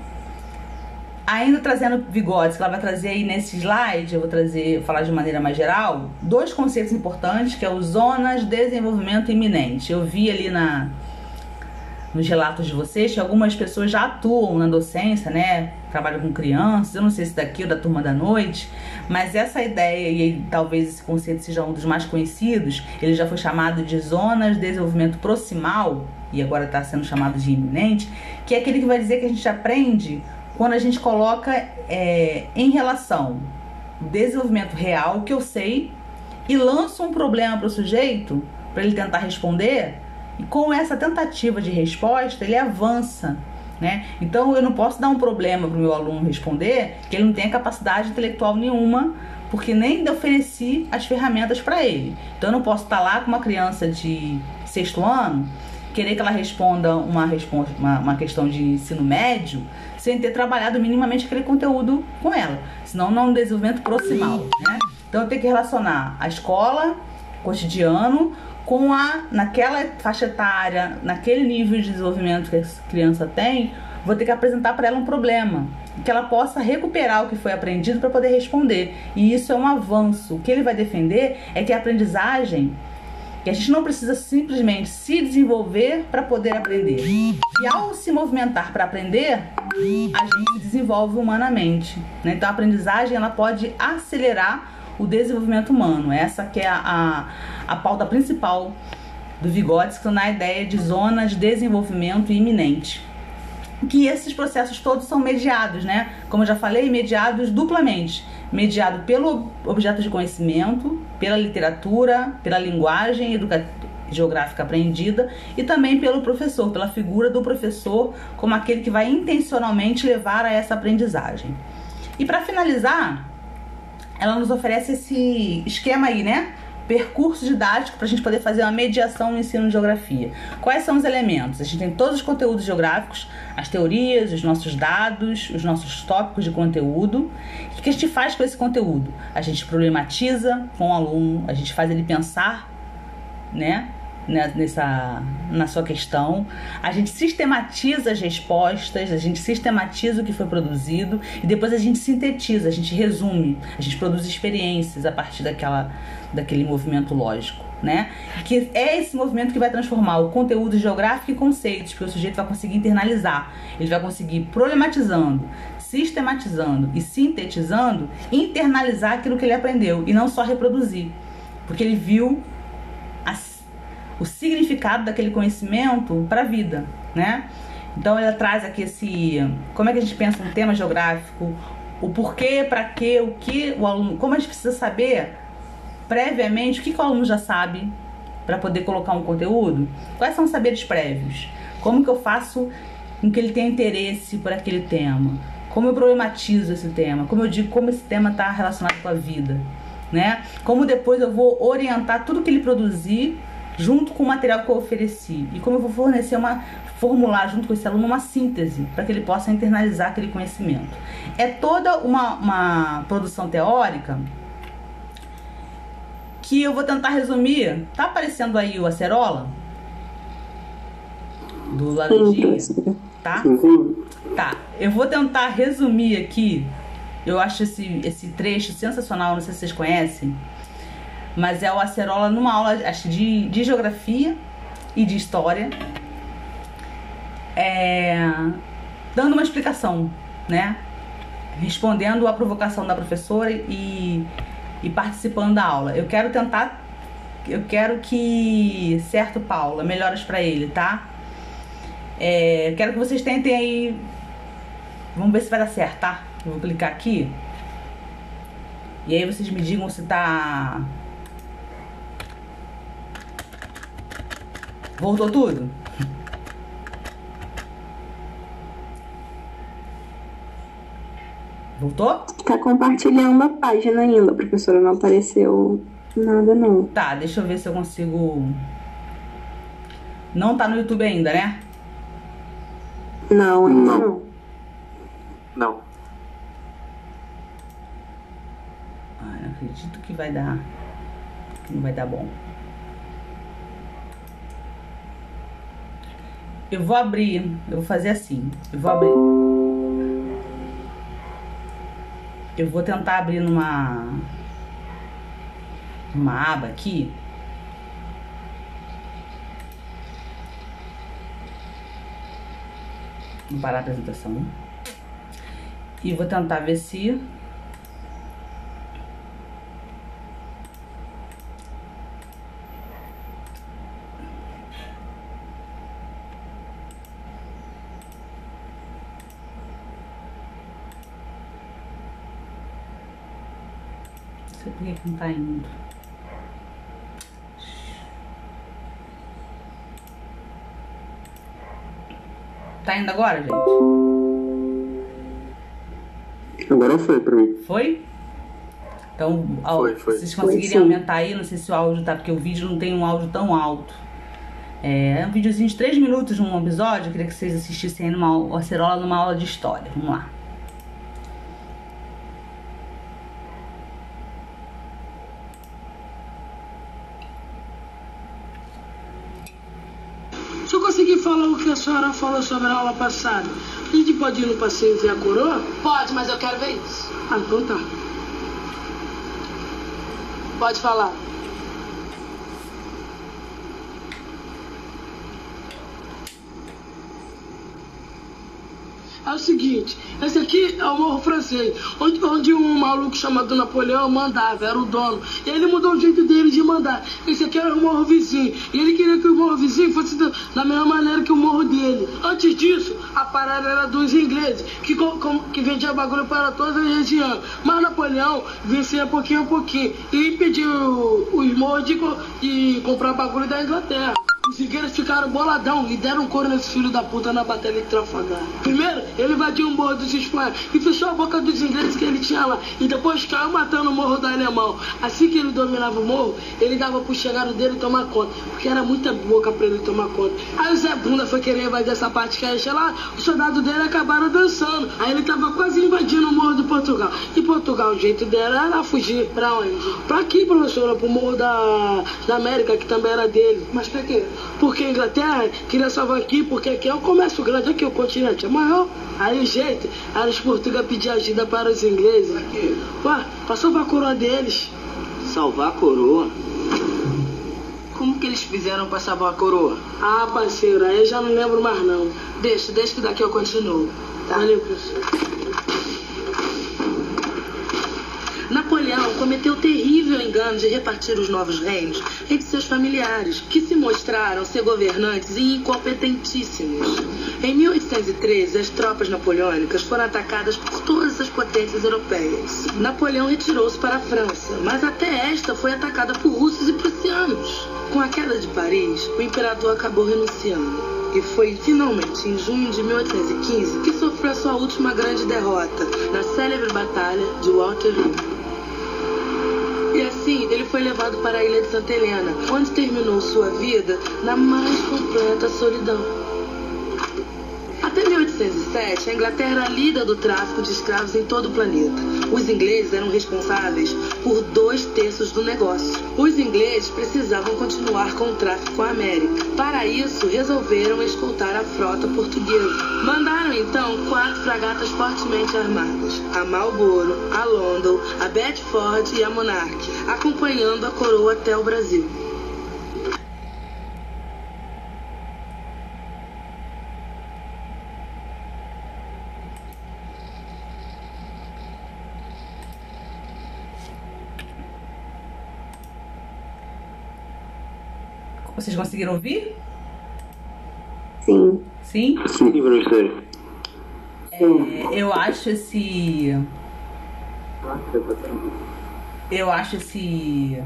Ainda trazendo bigodes, que ela vai trazer aí nesse slide, eu vou trazer, falar de maneira mais geral, dois conceitos importantes, que é o zonas de desenvolvimento iminente. Eu vi ali na nos relatos de vocês que algumas pessoas já atuam na docência, né? Trabalham com crianças, eu não sei se daqui ou da turma da noite, mas essa ideia, e talvez esse conceito seja um dos mais conhecidos, ele já foi chamado de zonas de desenvolvimento proximal, e agora está sendo chamado de iminente, que é aquele que vai dizer que a gente aprende quando a gente coloca é, em relação o desenvolvimento real que eu sei e lanço um problema para o sujeito para ele tentar responder e com essa tentativa de resposta, ele avança. Né? Então eu não posso dar um problema para o meu aluno responder que ele não tenha capacidade intelectual nenhuma porque nem ofereci as ferramentas para ele. Então eu não posso estar lá com uma criança de sexto ano, querer que ela responda uma, uma, uma questão de ensino médio, sem ter trabalhado minimamente aquele conteúdo com ela. Senão não é um desenvolvimento proximal, né? Então eu tenho que relacionar a escola, cotidiano, com a naquela faixa etária, naquele nível de desenvolvimento que a criança tem, vou ter que apresentar para ela um problema, que ela possa recuperar o que foi aprendido para poder responder. E isso é um avanço. O que ele vai defender é que a aprendizagem que a gente não precisa simplesmente se desenvolver para poder aprender. E ao se movimentar para aprender, a gente desenvolve humanamente. Né? Então a aprendizagem ela pode acelerar o desenvolvimento humano. Essa que é a, a, a pauta principal do Vygotsky na ideia de zona de desenvolvimento iminente que esses processos todos são mediados, né? Como eu já falei, mediados duplamente. Mediado pelo objeto de conhecimento, pela literatura, pela linguagem geográfica aprendida e também pelo professor, pela figura do professor como aquele que vai intencionalmente levar a essa aprendizagem. E para finalizar, ela nos oferece esse esquema aí, né? percurso didático para a gente poder fazer uma mediação no ensino de geografia. Quais são os elementos? A gente tem todos os conteúdos geográficos, as teorias, os nossos dados, os nossos tópicos de conteúdo. O que a gente faz com esse conteúdo? A gente problematiza com o aluno, a gente faz ele pensar, né? Né, nessa na sua questão. A gente sistematiza as respostas, a gente sistematiza o que foi produzido e depois a gente sintetiza, a gente resume, a gente produz experiências a partir daquela daquele movimento lógico, né? Que é esse movimento que vai transformar o conteúdo geográfico em conceitos, que o sujeito vai conseguir internalizar, ele vai conseguir problematizando, sistematizando e sintetizando, internalizar aquilo que ele aprendeu e não só reproduzir, porque ele viu o significado daquele conhecimento para a vida, né? Então ela traz aqui esse, como é que a gente pensa um tema geográfico, o porquê, para quê, o que o aluno, como a gente precisa saber previamente o que, que o aluno já sabe para poder colocar um conteúdo, quais são os saberes prévios, como que eu faço com que ele tenha interesse por aquele tema, como eu problematizo esse tema, como eu digo como esse tema está relacionado com a vida, né? Como depois eu vou orientar tudo que ele produzir junto com o material que eu ofereci e como eu vou fornecer uma formular junto com esse aluno uma síntese para que ele possa internalizar aquele conhecimento. É toda uma, uma produção teórica que eu vou tentar resumir. Tá aparecendo aí o acerola? Do laranjinha? Tá? Tá. Eu vou tentar resumir aqui. Eu acho esse, esse trecho sensacional, não sei se vocês conhecem mas é o Acerola numa aula acho, de, de geografia e de história, é, dando uma explicação, né? Respondendo a provocação da professora e, e participando da aula. Eu quero tentar, eu quero que, certo, Paula, melhoras para ele, tá? É, quero que vocês tentem aí. Vamos ver se vai dar certo, tá? Vou clicar aqui. E aí vocês me digam se tá Voltou tudo? Voltou? Tá compartilhando a página ainda, professora. Não apareceu nada, não. Tá, deixa eu ver se eu consigo. Não tá no YouTube ainda, né? Não, ainda não. Não. Ah, não acredito que vai dar. Que não vai dar bom. Eu vou abrir, eu vou fazer assim. Eu vou abrir. Eu vou tentar abrir numa uma aba aqui. Vou parar a apresentação. E vou tentar ver se Não tá indo? Tá indo agora, gente? Agora foi pra mim. Foi? Então, ao, Foi, foi. vocês conseguirem Foi, aumentar aí, não sei se o áudio tá, porque o vídeo não tem um áudio tão alto. É, é um videozinho de 3 minutos num episódio, eu queria que vocês assistissem aí numa Acerola numa aula de história. Vamos lá. Se eu conseguir falar o que a senhora falou sobre a aula passada, a gente pode ir no passeio ver a coroa? Pode, mas eu quero ver isso. Ah, então tá. Pode falar. É o seguinte, esse aqui é o Morro Francês, onde, onde um maluco chamado Napoleão mandava, era o dono. E ele mudou o jeito dele de mandar. Esse aqui era o Morro Vizinho. E ele queria que o Morro Vizinho fosse da, mesma maneira que o Morro dele. Antes disso, a parada era dos ingleses, que, co- com, que vendia bagulho para toda a região. Mas Napoleão vencia pouquinho a pouquinho e impediu os morros de, de comprar bagulho da Inglaterra. Os ingleses ficaram boladão e deram cor nesse filho da puta na batalha de Trafalgar. Primeiro, ele invadiu o morro dos espanhóis e fechou a boca dos ingleses que ele tinha lá. E depois caiu matando o morro do alemão. Assim que ele dominava o morro, ele dava pro chegado dele tomar conta. Porque era muita boca pra ele tomar conta. Aí o Zé Bunda foi querer invadir essa parte que ia lá, os soldados dele acabaram dançando. Aí ele tava quase invadindo o morro de Portugal. E Portugal, o jeito dela era fugir. Pra onde? Pra aqui, professora, pro morro da, da América, que também era dele. Mas pra quê? Porque a Inglaterra queria salvar aqui, porque aqui é o comércio grande, aqui o continente é maior. Aí o jeito era os portugueses pedir ajuda para os ingleses. Ué, pra salvar a coroa deles. Salvar a coroa? Como que eles fizeram pra salvar a coroa? Ah, parceiro, aí eu já não lembro mais não. Deixa, deixa que daqui eu continuo. Valeu, professor. Napoleão cometeu o terrível engano de repartir os novos reinos entre seus familiares, que se mostraram ser governantes e incompetentíssimos. Em 1813, as tropas napoleônicas foram atacadas por todas as potências europeias. Napoleão retirou-se para a França, mas até esta foi atacada por russos e prussianos. Com a queda de Paris, o imperador acabou renunciando. E foi finalmente em junho de 1815 que sofreu a sua última grande derrota, na célebre batalha de Waterloo. E assim, ele foi levado para a ilha de Santa Helena, onde terminou sua vida na mais completa solidão. Até 1807, a Inglaterra era líder do tráfico de escravos em todo o planeta. Os ingleses eram responsáveis por dois terços do negócio. Os ingleses precisavam continuar com o tráfico com a América. Para isso, resolveram escoltar a frota portuguesa. Mandaram então quatro fragatas fortemente armadas: a Marlborough, a London, a Bedford e a Monarch, acompanhando a coroa até o Brasil. Vocês conseguiram ouvir? Sim. Sim? Sim, professor. É, eu acho esse. Eu acho esse.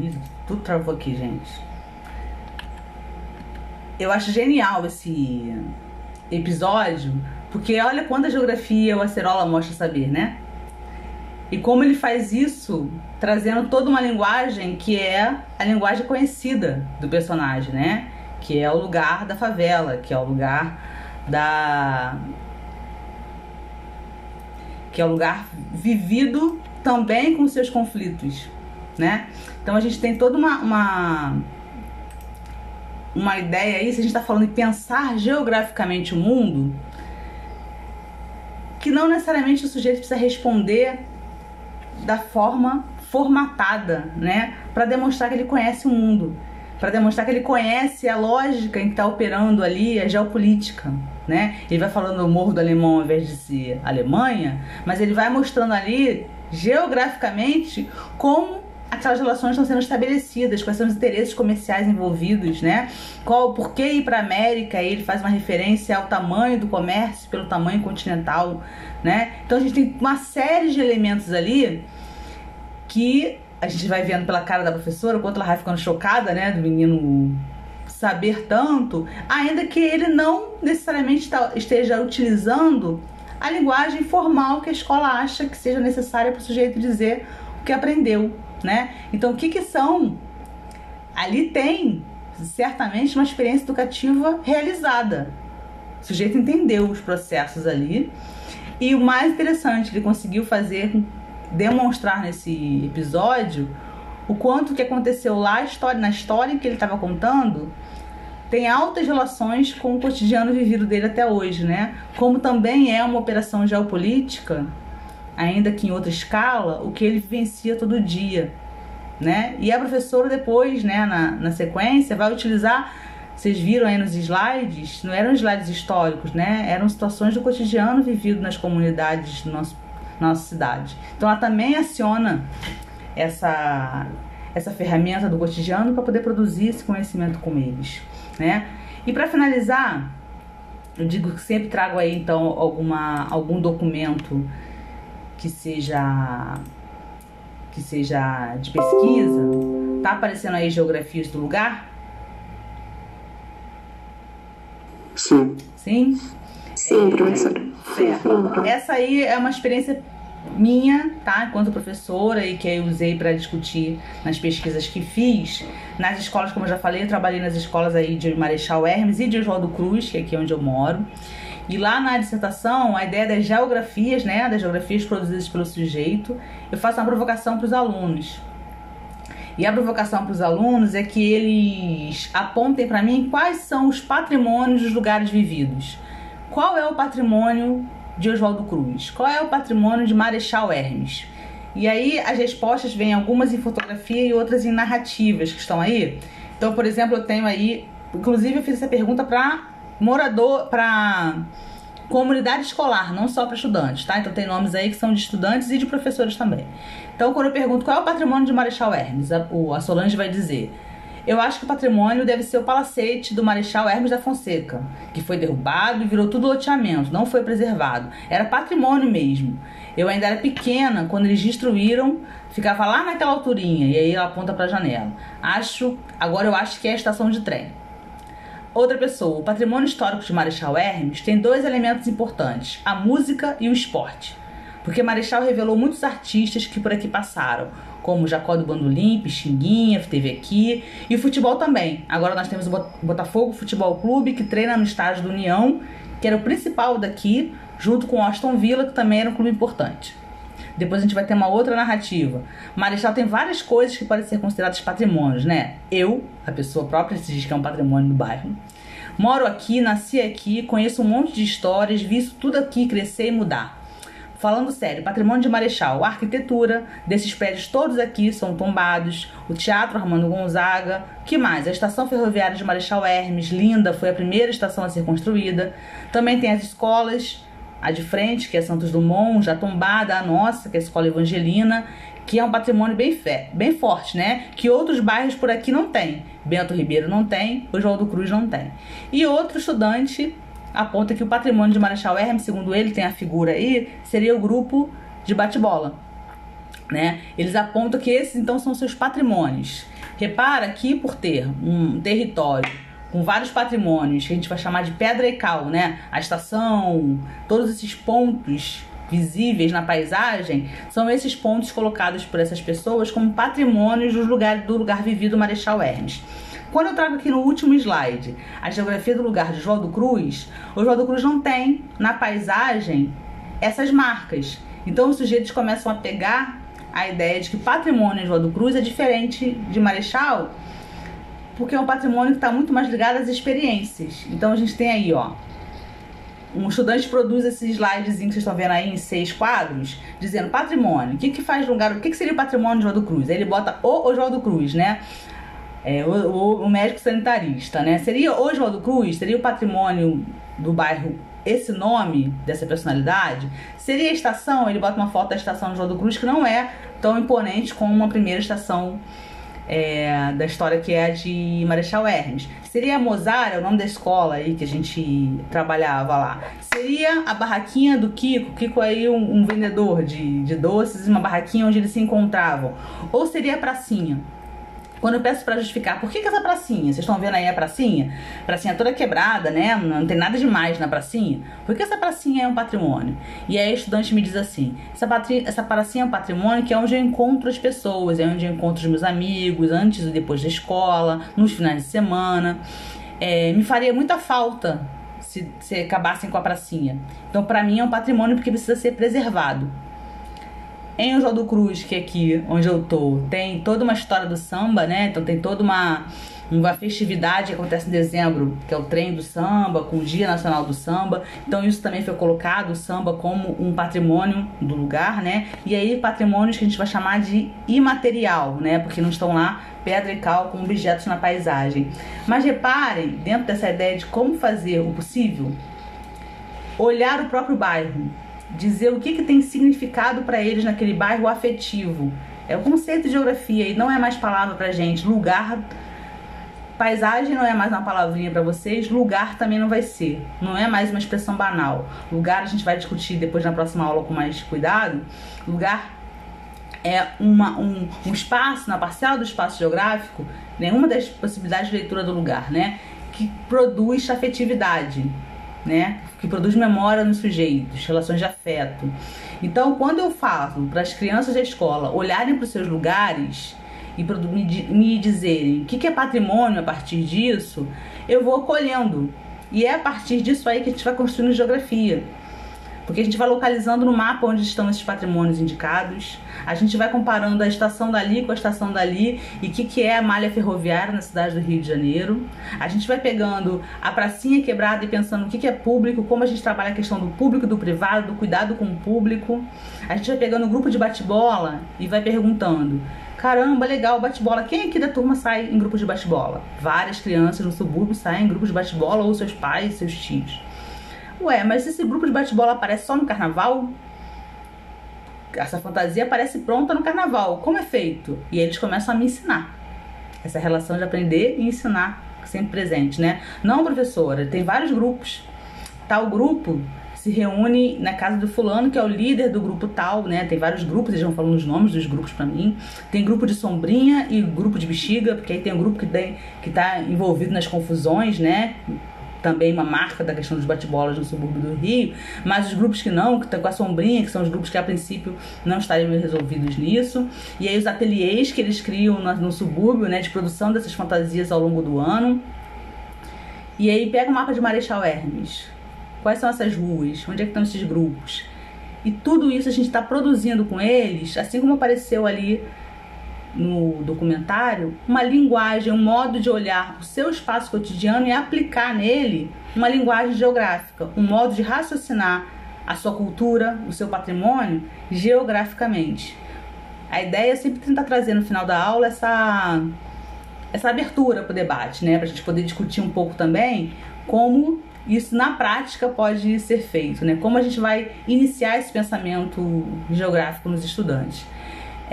Ih, tudo travou aqui, gente. Eu acho genial esse episódio, porque olha quanta geografia o Acerola mostra saber, né? E como ele faz isso, trazendo toda uma linguagem que é a linguagem conhecida do personagem, né? Que é o lugar da favela, que é o lugar da que é o lugar vivido também com seus conflitos, né? Então a gente tem toda uma, uma, uma ideia aí, se a gente está falando em pensar geograficamente o mundo, que não necessariamente o sujeito precisa responder da forma formatada, né? Para demonstrar que ele conhece o mundo, para demonstrar que ele conhece a lógica em que está operando ali a geopolítica, né? Ele vai falando o Morro do Alemão ao invés de ser Alemanha, mas ele vai mostrando ali geograficamente como aquelas relações estão sendo estabelecidas, quais são os interesses comerciais envolvidos, né? Qual, por que ir para a América? Ele faz uma referência ao tamanho do comércio pelo tamanho continental, né? Então a gente tem uma série de elementos ali que a gente vai vendo pela cara da professora, o quanto ela vai ficando chocada, né, do menino saber tanto, ainda que ele não necessariamente tá- esteja utilizando a linguagem formal que a escola acha que seja necessária para o sujeito dizer o que aprendeu, né? Então, o que, que são? Ali tem certamente uma experiência educativa realizada. O sujeito entendeu os processos ali. E o mais interessante, ele conseguiu fazer, demonstrar nesse episódio o quanto que aconteceu lá na história que ele estava contando tem altas relações com o cotidiano vivido dele até hoje, né? Como também é uma operação geopolítica, ainda que em outra escala, o que ele vivencia todo dia, né? E a professora depois, né, na, na sequência, vai utilizar vocês viram aí nos slides, não eram slides históricos, né? Eram situações do cotidiano vivido nas comunidades do nosso, nossa cidade. Então ela também aciona essa, essa ferramenta do cotidiano para poder produzir esse conhecimento com eles né? E para finalizar, eu digo que sempre trago aí então alguma algum documento que seja que seja de pesquisa. Tá aparecendo aí geografias do lugar? Sim. Sim? Sim, professora. Certo. Essa aí é uma experiência minha, tá? Enquanto professora e que eu usei para discutir nas pesquisas que fiz. Nas escolas, como eu já falei, eu trabalhei nas escolas aí de Marechal Hermes e de Oswaldo Cruz, que é aqui onde eu moro. E lá na dissertação, a ideia das geografias, né, das geografias produzidas pelo sujeito, eu faço uma provocação para os alunos. E a provocação para os alunos é que eles apontem para mim quais são os patrimônios dos lugares vividos. Qual é o patrimônio de Oswaldo Cruz? Qual é o patrimônio de Marechal Hermes? E aí as respostas vêm algumas em fotografia e outras em narrativas que estão aí. Então, por exemplo, eu tenho aí, inclusive eu fiz essa pergunta para morador, para comunidade escolar, não só para estudantes, tá? Então tem nomes aí que são de estudantes e de professores também. Então, quando eu pergunto qual é o patrimônio de Marechal Hermes, a, a Solange vai dizer eu acho que o patrimônio deve ser o palacete do Marechal Hermes da Fonseca, que foi derrubado e virou tudo loteamento, não foi preservado. Era patrimônio mesmo. Eu ainda era pequena quando eles destruíram, ficava lá naquela alturinha e aí ela aponta para a janela. Acho, agora eu acho que é a estação de trem. Outra pessoa, o patrimônio histórico de Marechal Hermes tem dois elementos importantes: a música e o esporte. Porque Marechal revelou muitos artistas que por aqui passaram, como Jacó do Bandolim, Pixinguinha, teve aqui, e o futebol também. Agora nós temos o Botafogo Futebol Clube, que treina no estádio do União, que era o principal daqui, junto com o Aston Villa, que também era um clube importante. Depois a gente vai ter uma outra narrativa. Marechal tem várias coisas que podem ser consideradas patrimônios, né? Eu, a pessoa própria, se diz que é um patrimônio do bairro. Moro aqui, nasci aqui, conheço um monte de histórias, vi isso tudo aqui crescer e mudar. Falando sério, patrimônio de Marechal, a arquitetura desses prédios todos aqui são tombados, o Teatro Armando Gonzaga, que mais? A estação ferroviária de Marechal Hermes, linda, foi a primeira estação a ser construída. Também tem as escolas, a de frente, que é Santos Dumont, já tombada, a nossa, que é a Escola Evangelina, que é um patrimônio bem, fé, bem forte, né? Que outros bairros por aqui não tem. Bento Ribeiro não tem, o João do Cruz não tem. E outro estudante aponta que o patrimônio de Marechal Hermes, segundo ele, tem a figura aí, seria o grupo de bate-bola. Né? Eles apontam que esses então são seus patrimônios. Repara que por ter um território com vários patrimônios, que a gente vai chamar de pedra e cal, né? A estação, todos esses pontos visíveis na paisagem, são esses pontos colocados por essas pessoas como patrimônios do lugar, do lugar vivido Marechal Hermes. Quando eu trago aqui no último slide a geografia do lugar de Oswaldo Cruz, o Oswaldo Cruz não tem na paisagem essas marcas. Então os sujeitos começam a pegar a ideia de que patrimônio de Oswaldo Cruz é diferente de Marechal, porque é um patrimônio que está muito mais ligado às experiências. Então a gente tem aí, ó, um estudante produz esse slidezinho que vocês estão vendo aí em seis quadros, dizendo patrimônio. O que, que faz lugar? O que, que seria o patrimônio de Oswaldo Cruz? Aí ele bota o Oswaldo Cruz, né? É, o, o, médico sanitarista, né? Seria Oswaldo Cruz, seria o patrimônio do bairro esse nome dessa personalidade? Seria a estação, ele bota uma foto da estação de Oswaldo Cruz que não é tão imponente como uma primeira estação é, da história que é a de Marechal Hermes. Seria a Mozart, é o nome da escola aí que a gente trabalhava lá. Seria a barraquinha do Kiko, Kiko aí um, um vendedor de, de doces, uma barraquinha onde eles se encontravam. Ou seria a pracinha, quando eu peço para justificar por que, que essa pracinha, vocês estão vendo aí a pracinha? Pracinha toda quebrada, né? Não tem nada demais na pracinha. Por que essa pracinha é um patrimônio? E aí a estudante me diz assim: essa, patri... essa pracinha é um patrimônio que é onde eu encontro as pessoas, é onde eu encontro os meus amigos, antes e depois da escola, nos finais de semana. É, me faria muita falta se, se acabassem com a pracinha. Então, para mim, é um patrimônio porque precisa ser preservado. Em Oswaldo Cruz, que é aqui onde eu tô, tem toda uma história do samba, né? Então tem toda uma, uma festividade que acontece em dezembro, que é o trem do samba, com o Dia Nacional do Samba. Então isso também foi colocado, o samba, como um patrimônio do lugar, né? E aí patrimônios que a gente vai chamar de imaterial, né? Porque não estão lá pedra e cal como objetos na paisagem. Mas reparem, dentro dessa ideia de como fazer o possível, olhar o próprio bairro, dizer o que, que tem significado para eles naquele bairro afetivo. É o conceito de geografia e não é mais palavra pra gente. Lugar, paisagem não é mais uma palavrinha para vocês, lugar também não vai ser. Não é mais uma expressão banal. Lugar a gente vai discutir depois na próxima aula com mais cuidado. Lugar é uma, um, um espaço, na parcela do espaço geográfico, nenhuma das possibilidades de leitura do lugar, né? Que produz afetividade né? Que produz memória nos sujeitos, relações de afeto. Então, quando eu falo para as crianças da escola olharem para os seus lugares e me dizerem o que é patrimônio a partir disso, eu vou acolhendo. E é a partir disso aí que a gente vai construindo geografia. Porque a gente vai localizando no mapa onde estão esses patrimônios indicados, a gente vai comparando a estação dali com a estação dali e o que, que é a malha ferroviária na cidade do Rio de Janeiro. A gente vai pegando a pracinha quebrada e pensando o que, que é público, como a gente trabalha a questão do público, do privado, do cuidado com o público. A gente vai pegando o grupo de bate-bola e vai perguntando caramba, legal, bate-bola. Quem aqui da turma sai em grupo de bate-bola? Várias crianças no subúrbio saem em grupos de bate-bola, ou seus pais, seus tios. Ué, mas esse grupo de bate-bola aparece só no carnaval? essa fantasia aparece pronta no carnaval. Como é feito? E eles começam a me ensinar. Essa relação de aprender e ensinar sempre presente, né? Não, professora, tem vários grupos. Tal grupo se reúne na casa do fulano, que é o líder do grupo tal, né? Tem vários grupos, eles vão falando os nomes dos grupos para mim. Tem grupo de sombrinha e grupo de bexiga, porque aí tem um grupo que, tem, que tá envolvido nas confusões, né? Também uma marca da questão dos bate-bolas no subúrbio do Rio, mas os grupos que não, que estão com a sombrinha, que são os grupos que a princípio não estariam resolvidos nisso, e aí os ateliês que eles criam no, no subúrbio, né, de produção dessas fantasias ao longo do ano. E aí pega o mapa de Marechal Hermes. Quais são essas ruas? Onde é que estão esses grupos? E tudo isso a gente está produzindo com eles, assim como apareceu ali no documentário uma linguagem, um modo de olhar o seu espaço cotidiano e aplicar nele uma linguagem geográfica, um modo de raciocinar a sua cultura, o seu patrimônio geograficamente. A ideia é sempre tentar trazer no final da aula essa, essa abertura para o debate, né? para a gente poder discutir um pouco também como isso na prática pode ser feito, né? como a gente vai iniciar esse pensamento geográfico nos estudantes.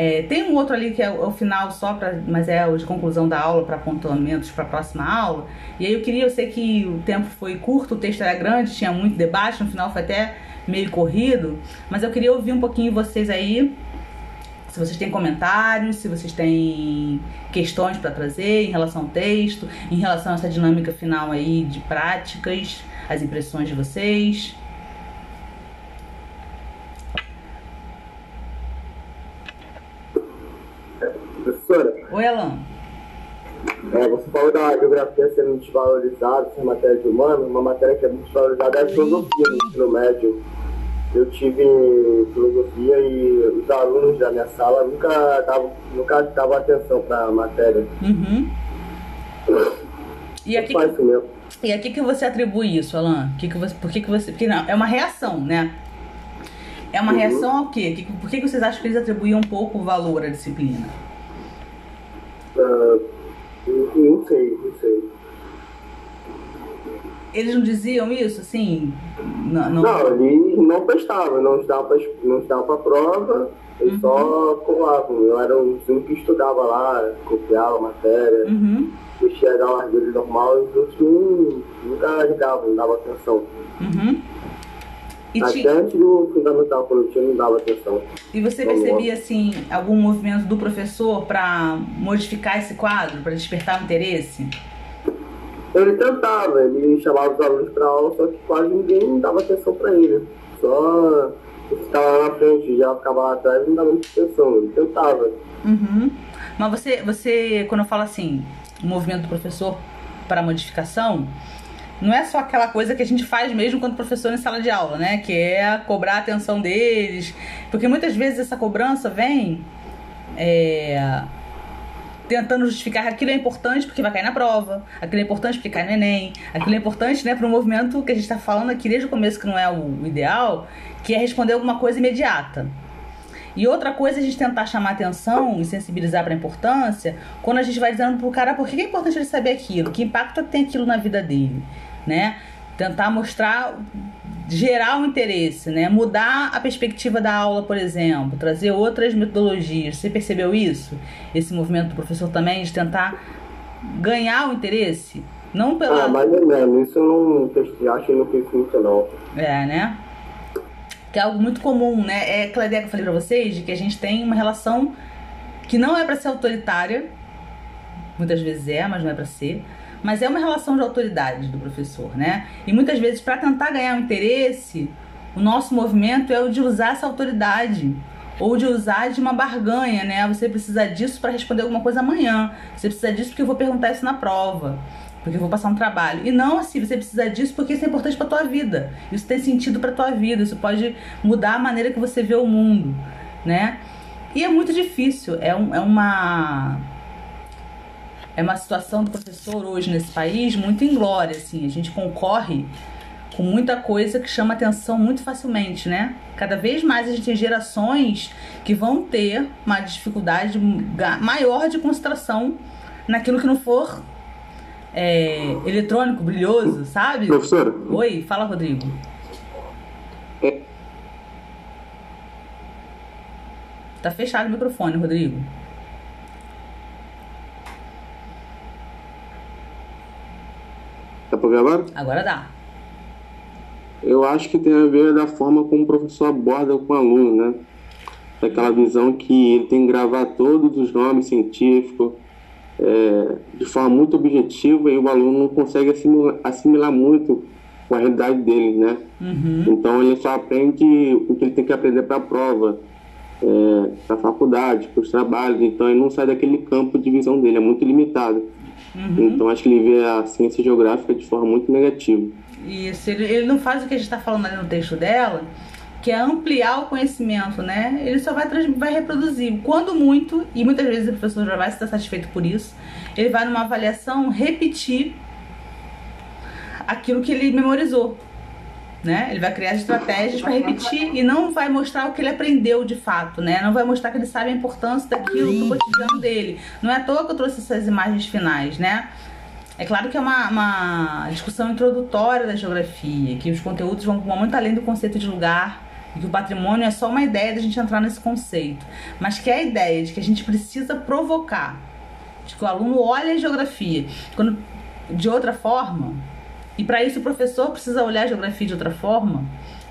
É, tem um outro ali que é o, o final só para, mas é o de conclusão da aula para apontamentos para a próxima aula. E aí eu queria, eu sei que o tempo foi curto, o texto era grande, tinha muito debate, no final foi até meio corrido, mas eu queria ouvir um pouquinho vocês aí, se vocês têm comentários, se vocês têm questões para trazer em relação ao texto, em relação a essa dinâmica final aí de práticas, as impressões de vocês. Professora. Oi, Alan. É, você falou da geografia sendo desvalorizada, ser matéria de humano, uma matéria que é muito desvalorizada é a filosofia no ensino médio. Eu tive filosofia e os alunos da minha sala nunca davam, nunca davam atenção para a matéria. Uhum. E aqui, que, e aqui que você atribui isso, Alan? Que que você, por que, que você. Porque não, é uma reação, né? É uma uhum. reação ao quê? Por que, que vocês acham que eles atribuíam um pouco valor à disciplina? Uh, não sei, não sei. Eles não diziam isso, assim? Não, não... não eles não prestavam, não estavam não estava para prova, eles uhum. só colavam. Eu era um único que estudava lá, copiava a matéria, uhum. mexia da largura normal, e os outros nunca ajudavam, não davam atenção. Uhum. E, Até ti- antes do fundamental, tinha, não dava atenção. e você Vamos lá. percebia assim algum movimento do professor para modificar esse quadro, para despertar o interesse? Ele tentava, ele chamava os alunos para aula, só que quase ninguém dava atenção para ele. Só eu ficava lá na frente, já ficava lá atrás não dava muita atenção. Ele tentava. Uhum. Mas você, você, quando eu falo assim, o movimento do professor para modificação, não é só aquela coisa que a gente faz mesmo quando professor em sala de aula, né? Que é cobrar a atenção deles. Porque muitas vezes essa cobrança vem é, tentando justificar que aquilo é importante porque vai cair na prova, aquilo é importante porque cai no Enem, aquilo é importante né, para o movimento que a gente está falando aqui desde o começo, que não é o ideal, que é responder alguma coisa imediata. E outra coisa é a gente tentar chamar atenção e sensibilizar para a importância quando a gente vai dizendo pro cara por que é importante ele saber aquilo, que impacto tem aquilo na vida dele, né? Tentar mostrar, gerar o interesse, né? Mudar a perspectiva da aula, por exemplo, trazer outras metodologias. Você percebeu isso? Esse movimento do professor também de tentar ganhar o interesse? Não pela. Ah, mais ou menos. Isso eu não testei, acho que não fiz muito, não. É, né? Que é algo muito comum, né? É aquela ideia que eu falei pra vocês de que a gente tem uma relação que não é pra ser autoritária, muitas vezes é, mas não é pra ser, mas é uma relação de autoridade do professor, né? E muitas vezes para tentar ganhar um interesse, o nosso movimento é o de usar essa autoridade ou de usar de uma barganha, né? Você precisa disso para responder alguma coisa amanhã. Você precisa disso porque eu vou perguntar isso na prova porque eu vou passar um trabalho. E não assim, você precisa disso porque isso é importante para tua vida. Isso tem sentido para tua vida, isso pode mudar a maneira que você vê o mundo, né? E é muito difícil, é, um, é uma é uma situação do professor hoje nesse país muito inglória, assim, a gente concorre com muita coisa que chama atenção muito facilmente, né? Cada vez mais a gente tem gerações que vão ter uma dificuldade maior de concentração naquilo que não for é, eletrônico, brilhoso, sabe? Professora? Oi, fala, Rodrigo. É. Tá fechado o microfone, Rodrigo. Dá pra ver agora? Agora dá. Eu acho que tem a ver da forma como o professor aborda com o aluno, né? Daquela visão que ele tem que gravar todos os nomes científicos é, de forma muito objetiva e o aluno não consegue assimilar, assimilar muito com a realidade dele, né? Uhum. Então ele só aprende o que ele tem que aprender para a prova, é, para a faculdade, para os trabalhos. Então ele não sai daquele campo de visão dele, é muito limitado. Uhum. Então acho que ele vê a ciência geográfica de forma muito negativa. Isso, ele, ele não faz o que a gente está falando ali no texto dela, que é ampliar o conhecimento, né? Ele só vai, vai reproduzir. Quando muito, e muitas vezes o professor já vai estar satisfeito por isso, ele vai numa avaliação repetir aquilo que ele memorizou. Né? Ele vai criar estratégias para repetir e não vai mostrar o que ele aprendeu de fato, né? Não vai mostrar que ele sabe a importância daquilo pro cotidiano dele. Não é à toa que eu trouxe essas imagens finais, né? É claro que é uma, uma discussão introdutória da geografia, que os conteúdos vão muito além do conceito de lugar, e que o patrimônio é só uma ideia da gente entrar nesse conceito, mas que é a ideia de que a gente precisa provocar, de que o aluno olha a geografia quando, de outra forma, e para isso o professor precisa olhar a geografia de outra forma,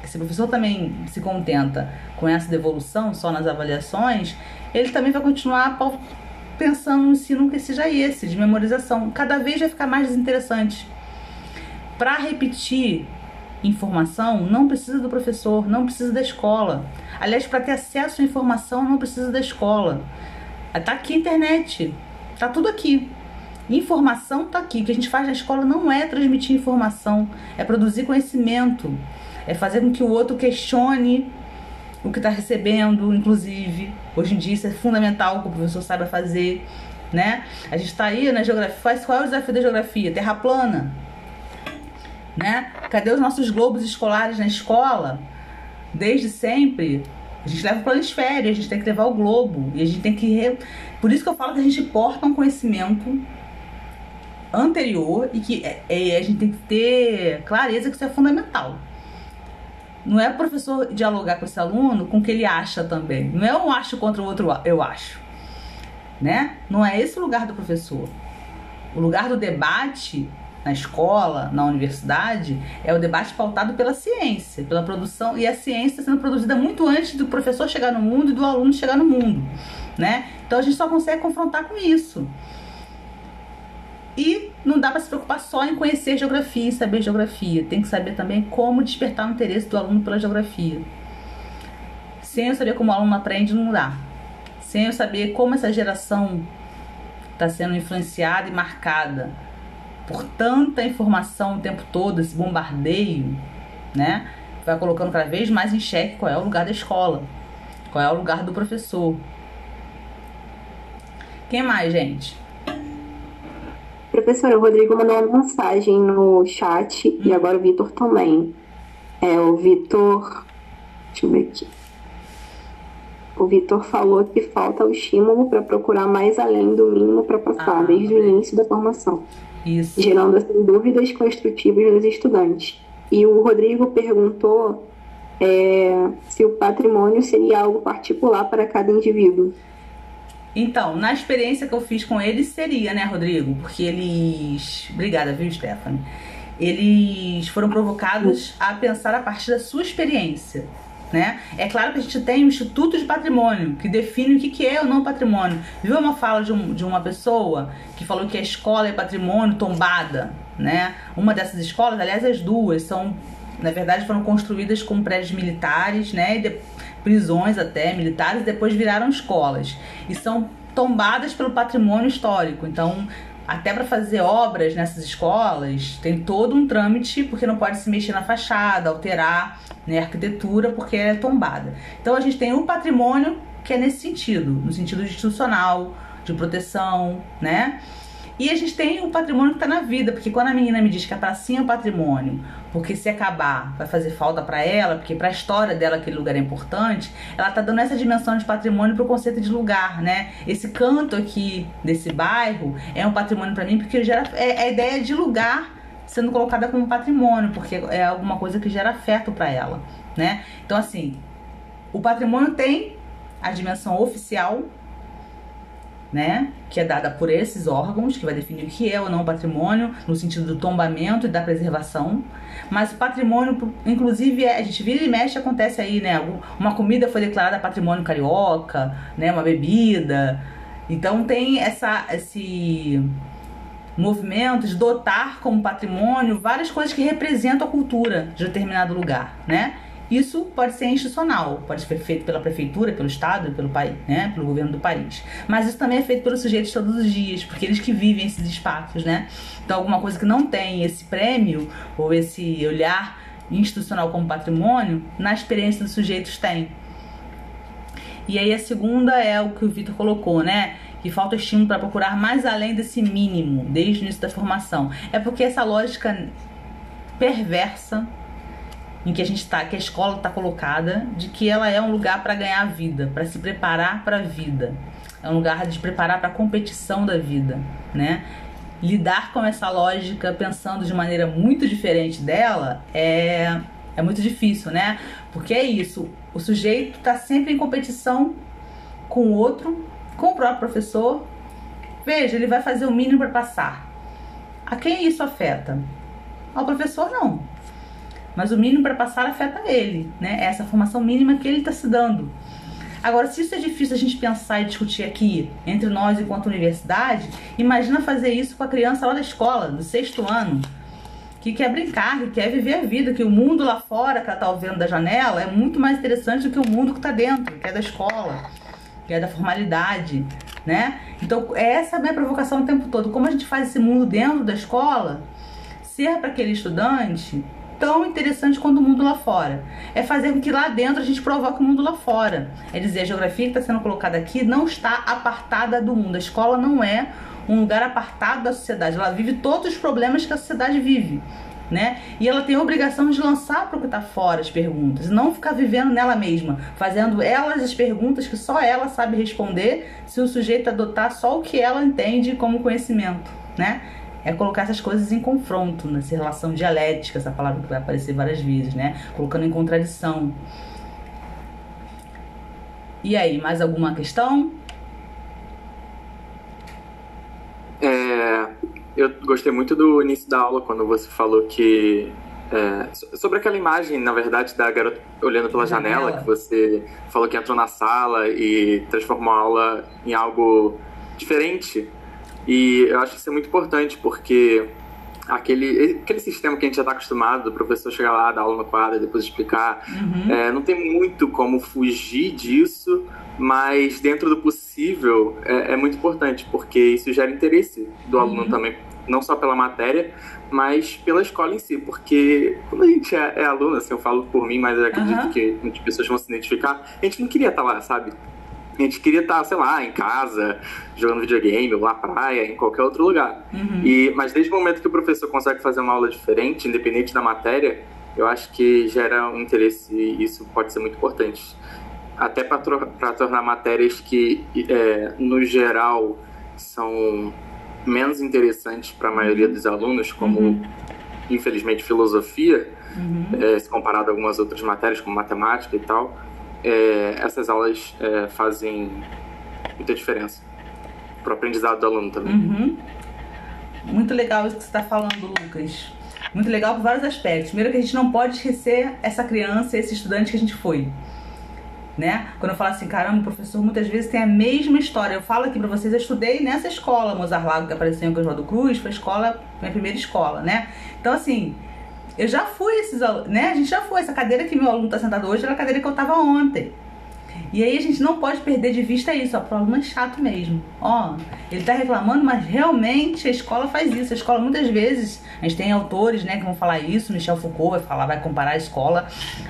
se o professor também se contenta com essa devolução só nas avaliações, ele também vai continuar pensando no ensino que seja esse, de memorização. Cada vez vai ficar mais desinteressante. Para repetir informação, não precisa do professor, não precisa da escola. Aliás, para ter acesso à informação, não precisa da escola. Tá aqui a internet, tá tudo aqui. Informação tá aqui. O que a gente faz na escola não é transmitir informação, é produzir conhecimento, é fazer com que o outro questione o que está recebendo, inclusive. Hoje em dia isso é fundamental que o professor saiba fazer, né? A gente está aí na geografia, qual é o desafio da geografia? Terra plana, né? Cadê os nossos globos escolares na escola? Desde sempre, a gente leva o planisfério, a gente tem que levar o globo e a gente tem que re... por isso que eu falo que a gente porta um conhecimento anterior e que é, é, a gente tem que ter clareza que isso é fundamental. Não é o professor dialogar com esse aluno com o que ele acha também. Não é um acho contra o outro eu acho. Né? Não é esse o lugar do professor. O lugar do debate na escola, na universidade, é o debate pautado pela ciência, pela produção, e a ciência sendo produzida muito antes do professor chegar no mundo e do aluno chegar no mundo, né? Então a gente só consegue confrontar com isso. E não dá para se preocupar só em conhecer geografia e saber geografia, tem que saber também como despertar o interesse do aluno pela geografia. Sem eu saber como o aluno aprende, não dá. Sem eu saber como essa geração está sendo influenciada e marcada por tanta informação o tempo todo, esse bombardeio, né? Vai colocando cada vez mais em xeque qual é o lugar da escola, qual é o lugar do professor. Quem mais, gente? Professora, o Rodrigo mandou uma mensagem no chat e agora o Vitor também. É, o Vitor. Deixa eu ver aqui. O Vitor falou que falta o estímulo para procurar mais além do mínimo para passar, ah, desde o início da formação. Isso. Gerando assim, dúvidas construtivas nos estudantes. E o Rodrigo perguntou é, se o patrimônio seria algo particular para cada indivíduo. Então, na experiência que eu fiz com eles, seria, né, Rodrigo? Porque eles. Obrigada, viu, Stephanie? Eles foram provocados a pensar a partir da sua experiência. Né? É claro que a gente tem o Instituto de Patrimônio, que define o que é ou não patrimônio. Viu uma fala de, um, de uma pessoa que falou que a escola é patrimônio tombada? Né? Uma dessas escolas, aliás, as duas, são, na verdade, foram construídas com prédios militares, né? E de, prisões até militares, depois viraram escolas. E são tombadas pelo patrimônio histórico. Então, até para fazer obras nessas escolas, tem todo um trâmite, porque não pode se mexer na fachada, alterar né, a arquitetura, porque é tombada. Então a gente tem o patrimônio que é nesse sentido, no sentido institucional, de proteção, né? E a gente tem o patrimônio que está na vida, porque quando a menina me diz que a pracinha é o patrimônio, porque se acabar vai fazer falta para ela, porque para a história dela aquele lugar é importante, ela tá dando essa dimensão de patrimônio pro conceito de lugar, né? Esse canto aqui desse bairro é um patrimônio para mim porque gera, é, é a ideia de lugar sendo colocada como patrimônio, porque é alguma coisa que gera afeto para ela, né? Então assim, o patrimônio tem a dimensão oficial né, que é dada por esses órgãos, que vai definir o que é ou não patrimônio, no sentido do tombamento e da preservação. Mas patrimônio, inclusive, é, a gente vira e mexe, acontece aí, né? Uma comida foi declarada patrimônio carioca, né? Uma bebida. Então tem essa, esse movimento de dotar como patrimônio várias coisas que representam a cultura de determinado lugar, né? Isso pode ser institucional, pode ser feito pela prefeitura, pelo estado, pelo país, né, pelo governo do país. Mas isso também é feito pelos sujeitos todos os dias, porque eles que vivem esses espaços, né? Então alguma coisa que não tem esse prêmio ou esse olhar institucional como patrimônio, na experiência dos sujeitos tem. E aí a segunda é o que o Vitor colocou, né? Que falta estímulo para procurar mais além desse mínimo, desde o início da formação. É porque essa lógica perversa em que a gente está, que a escola está colocada, de que ela é um lugar para ganhar vida, para se preparar para a vida. É um lugar de preparar para a competição da vida, né? Lidar com essa lógica pensando de maneira muito diferente dela é, é muito difícil, né? Porque é isso, o sujeito está sempre em competição com o outro, com o próprio professor. Veja, ele vai fazer o mínimo para passar. A quem isso afeta? Ao professor, não mas o mínimo para passar afeta ele, né? É essa formação mínima que ele está se dando. Agora, se isso é difícil a gente pensar e discutir aqui entre nós enquanto universidade, imagina fazer isso com a criança lá da escola, do sexto ano, que quer brincar, que quer viver a vida, que o mundo lá fora que ela está vendo da janela é muito mais interessante do que o mundo que está dentro, que é da escola, que é da formalidade, né? Então, essa é a minha provocação o tempo todo. Como a gente faz esse mundo dentro da escola ser para aquele estudante tão interessante quanto o mundo lá fora. É fazer com que lá dentro a gente provoque o mundo lá fora. É dizer, a geografia que está sendo colocada aqui não está apartada do mundo. A escola não é um lugar apartado da sociedade. Ela vive todos os problemas que a sociedade vive. Né? E ela tem a obrigação de lançar para o que está fora as perguntas, não ficar vivendo nela mesma, fazendo elas as perguntas que só ela sabe responder, se o sujeito adotar só o que ela entende como conhecimento, né? É colocar essas coisas em confronto, nessa relação dialética, essa palavra que vai aparecer várias vezes, né? Colocando em contradição. E aí, mais alguma questão? É, eu gostei muito do início da aula quando você falou que é, sobre aquela imagem, na verdade, da garota olhando pela janela, janela, que você falou que entrou na sala e transformou a aula em algo diferente. E eu acho que isso é muito importante, porque aquele, aquele sistema que a gente já está acostumado, do professor chegar lá, dar aula no quadro e depois explicar, uhum. é, não tem muito como fugir disso, mas dentro do possível é, é muito importante, porque isso gera interesse do uhum. aluno também, não só pela matéria, mas pela escola em si, porque quando a gente é, é aluno, assim, eu falo por mim, mas eu acredito uhum. que muitas pessoas vão se identificar, a gente não queria estar tá lá, sabe? A gente queria estar, sei lá, em casa, jogando videogame, ou na praia, em qualquer outro lugar. Uhum. E, mas desde o momento que o professor consegue fazer uma aula diferente, independente da matéria, eu acho que gera um interesse e isso pode ser muito importante. Até para tornar matérias que, é, no geral, são menos interessantes para a maioria dos alunos, como, uhum. infelizmente, filosofia, uhum. é, se comparado a algumas outras matérias, como matemática e tal é, essas aulas é, fazem muita diferença para o aprendizado do aluno também. Uhum. Muito legal isso que você está falando, Lucas. Muito legal por vários aspectos. Primeiro que a gente não pode esquecer essa criança, esse estudante que a gente foi. Né? Quando eu falo assim, caramba, o professor muitas vezes tem a mesma história. Eu falo aqui para vocês, eu estudei nessa escola, Mozart Lago, que apareceu em Oswaldo Cruz, foi a escola, minha primeira escola, né? Então, assim, eu já fui esses alunos, né? A gente já foi. Essa cadeira que meu aluno está sentado hoje era a cadeira que eu estava ontem. E aí a gente não pode perder de vista isso, ó, o aluno é chato mesmo. Ó, ele tá reclamando, mas realmente a escola faz isso. A escola muitas vezes, a gente tem autores, né, que vão falar isso, Michel Foucault vai falar, vai comparar a escola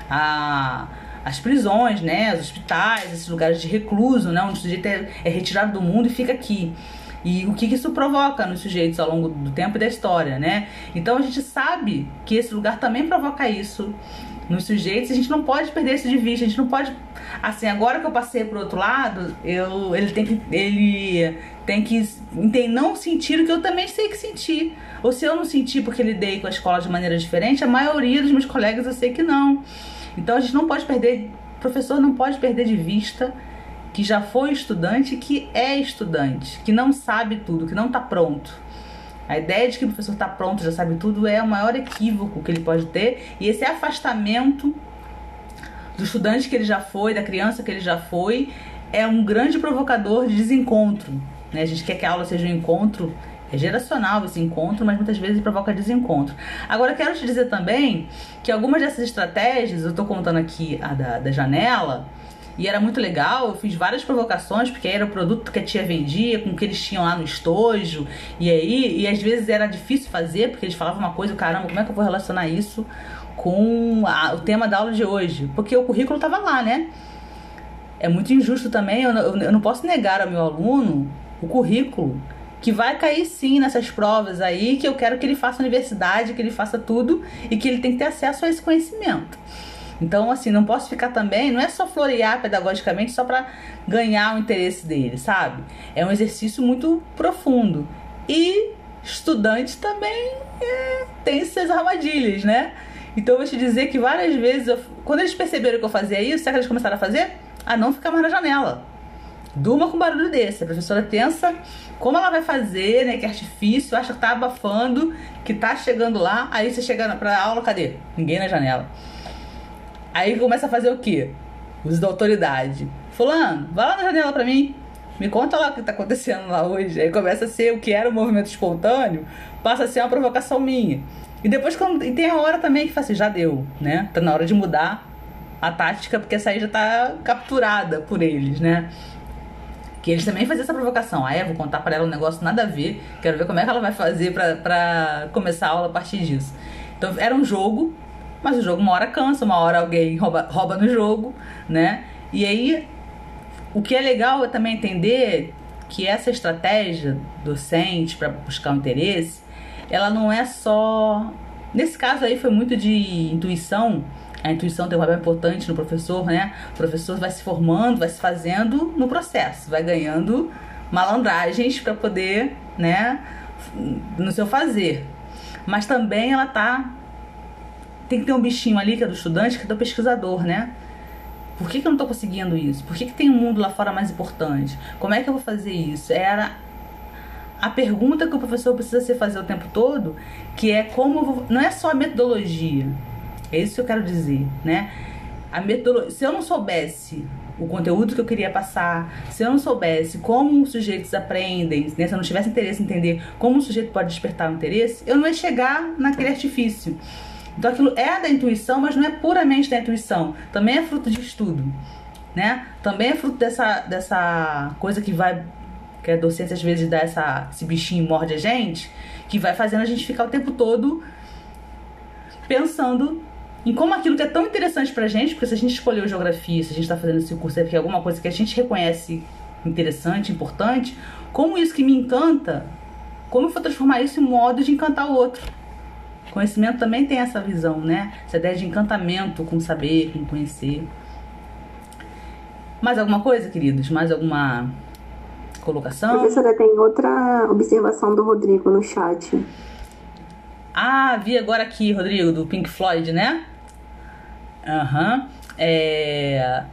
a as prisões, né, os hospitais, esses lugares de recluso, né, onde o sujeito é, é retirado do mundo e fica aqui e o que isso provoca nos sujeitos ao longo do tempo e da história, né? Então a gente sabe que esse lugar também provoca isso nos sujeitos, a gente não pode perder isso de vista, a gente não pode assim, agora que eu passei pro outro lado, eu ele tem que ele tem que tem, não sentir o que eu também sei que sentir. Ou se eu não senti porque lidei com a escola de maneira diferente, a maioria dos meus colegas eu sei que não. Então a gente não pode perder, o professor não pode perder de vista que já foi estudante, que é estudante, que não sabe tudo, que não está pronto. A ideia de que o professor está pronto, já sabe tudo, é o maior equívoco que ele pode ter. E esse afastamento do estudante que ele já foi, da criança que ele já foi, é um grande provocador de desencontro. Né? A gente quer que a aula seja um encontro, é geracional esse encontro, mas muitas vezes provoca desencontro. Agora, quero te dizer também que algumas dessas estratégias, eu estou contando aqui a da, da janela, e era muito legal, eu fiz várias provocações, porque era o produto que a tia vendia, com o que eles tinham lá no estojo. E aí, e às vezes era difícil fazer, porque eles falavam uma coisa, caramba, como é que eu vou relacionar isso com a, o tema da aula de hoje? Porque o currículo tava lá, né? É muito injusto também, eu, eu, eu não posso negar ao meu aluno o currículo que vai cair sim nessas provas aí, que eu quero que ele faça universidade, que ele faça tudo e que ele tem que ter acesso a esse conhecimento. Então, assim, não posso ficar também, não é só florear pedagogicamente só para ganhar o interesse dele, sabe? É um exercício muito profundo. E estudante também é, tem suas armadilhas, né? Então, eu vou te dizer que várias vezes, eu, quando eles perceberam que eu fazia isso, sabe que eles começaram a fazer? A não ficar mais na janela. Durma com barulho desse. A professora pensa como ela vai fazer, né? Que artifício, acha que tá abafando, que tá chegando lá. Aí você chega pra aula, cadê? Ninguém na janela. Aí começa a fazer o quê? Uso da autoridade. Fulano, vai lá na janela pra mim. Me conta lá o que tá acontecendo lá hoje. Aí começa a ser o que era o movimento espontâneo, passa a ser uma provocação minha. E depois quando, e tem a hora também que fala assim, já deu, né? Tá na hora de mudar a tática, porque essa aí já tá capturada por eles, né? Que eles também faziam essa provocação. Ah, é, vou contar para ela um negócio nada a ver. Quero ver como é que ela vai fazer para começar a aula a partir disso. Então era um jogo mas o jogo uma hora cansa, uma hora alguém rouba, rouba no jogo, né? E aí, o que é legal é também entender que essa estratégia docente para buscar o um interesse, ela não é só. Nesse caso aí foi muito de intuição. A intuição tem um papel importante no professor, né? O professor vai se formando, vai se fazendo no processo, vai ganhando malandragens para poder, né, no seu fazer. Mas também ela tá tem que ter um bichinho ali que é do estudante, que é do pesquisador, né? Por que, que eu não estou conseguindo isso? Por que, que tem um mundo lá fora mais importante? Como é que eu vou fazer isso? Era a pergunta que o professor precisa se fazer o tempo todo, que é como vou, não é só a metodologia. É isso que eu quero dizer, né? A metodologia, se eu não soubesse o conteúdo que eu queria passar, se eu não soubesse como os sujeitos aprendem, né? se eu não tivesse interesse em entender como o sujeito pode despertar o interesse, eu não ia chegar naquele artifício. Então aquilo é da intuição, mas não é puramente da intuição. Também é fruto de estudo, né? Também é fruto dessa, dessa coisa que vai que a docência às vezes dá essa, esse bichinho morde a gente, que vai fazendo a gente ficar o tempo todo pensando em como aquilo que é tão interessante pra gente, porque se a gente escolheu geografia, se a gente tá fazendo esse curso é porque é alguma coisa que a gente reconhece interessante, importante, como isso que me encanta, como eu vou transformar isso em modo de encantar o outro. Conhecimento também tem essa visão, né? Essa ideia de encantamento com saber, com conhecer. Mais alguma coisa, queridos? Mais alguma colocação? Professora, tem outra observação do Rodrigo no chat. Ah, vi agora aqui, Rodrigo, do Pink Floyd, né? Aham. Uhum. É...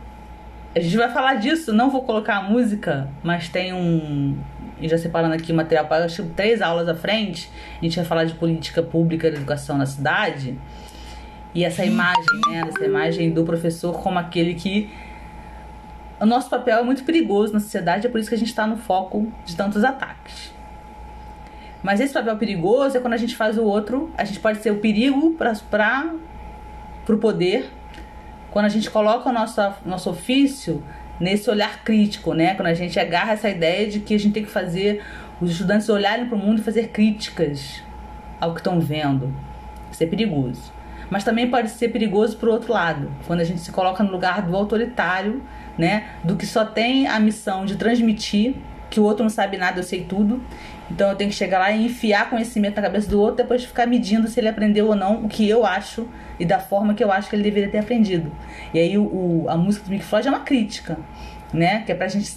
A gente vai falar disso, não vou colocar a música, mas tem um. E já separando aqui o material para acho três aulas à frente, a gente vai falar de política pública de educação na cidade. E essa imagem, né? Essa imagem do professor como aquele que o nosso papel é muito perigoso na sociedade, é por isso que a gente está no foco de tantos ataques. Mas esse papel perigoso é quando a gente faz o outro, a gente pode ser o perigo para o poder, quando a gente coloca o nosso, nosso ofício nesse olhar crítico, né? Quando a gente agarra essa ideia de que a gente tem que fazer os estudantes olharem para o mundo e fazer críticas ao que estão vendo. Isso é perigoso. Mas também pode ser perigoso para o outro lado, quando a gente se coloca no lugar do autoritário, né? Do que só tem a missão de transmitir que o outro não sabe nada, eu sei tudo. Então eu tenho que chegar lá e enfiar conhecimento na cabeça do outro, depois ficar medindo se ele aprendeu ou não o que eu acho e da forma que eu acho que ele deveria ter aprendido. E aí o, o a música do Pink Floyd é uma crítica, né? Que é pra gente.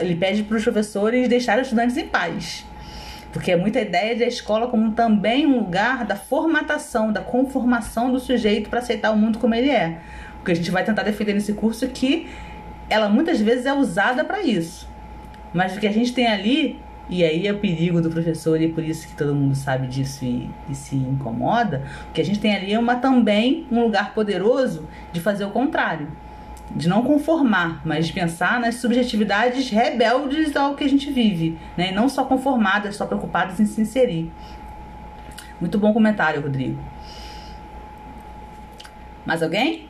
Ele pede para os professores deixarem os estudantes em paz. Porque é muita ideia da escola como também um lugar da formatação, da conformação do sujeito para aceitar o mundo como ele é. O que a gente vai tentar defender nesse curso é que ela muitas vezes é usada para isso. Mas o que a gente tem ali, e aí é o perigo do professor, e é por isso que todo mundo sabe disso e, e se incomoda, que a gente tem ali uma, também um lugar poderoso de fazer o contrário de não conformar, mas de pensar nas subjetividades rebeldes ao que a gente vive, né? E não só conformadas, só preocupadas em se inserir. Muito bom comentário, Rodrigo. Mais alguém?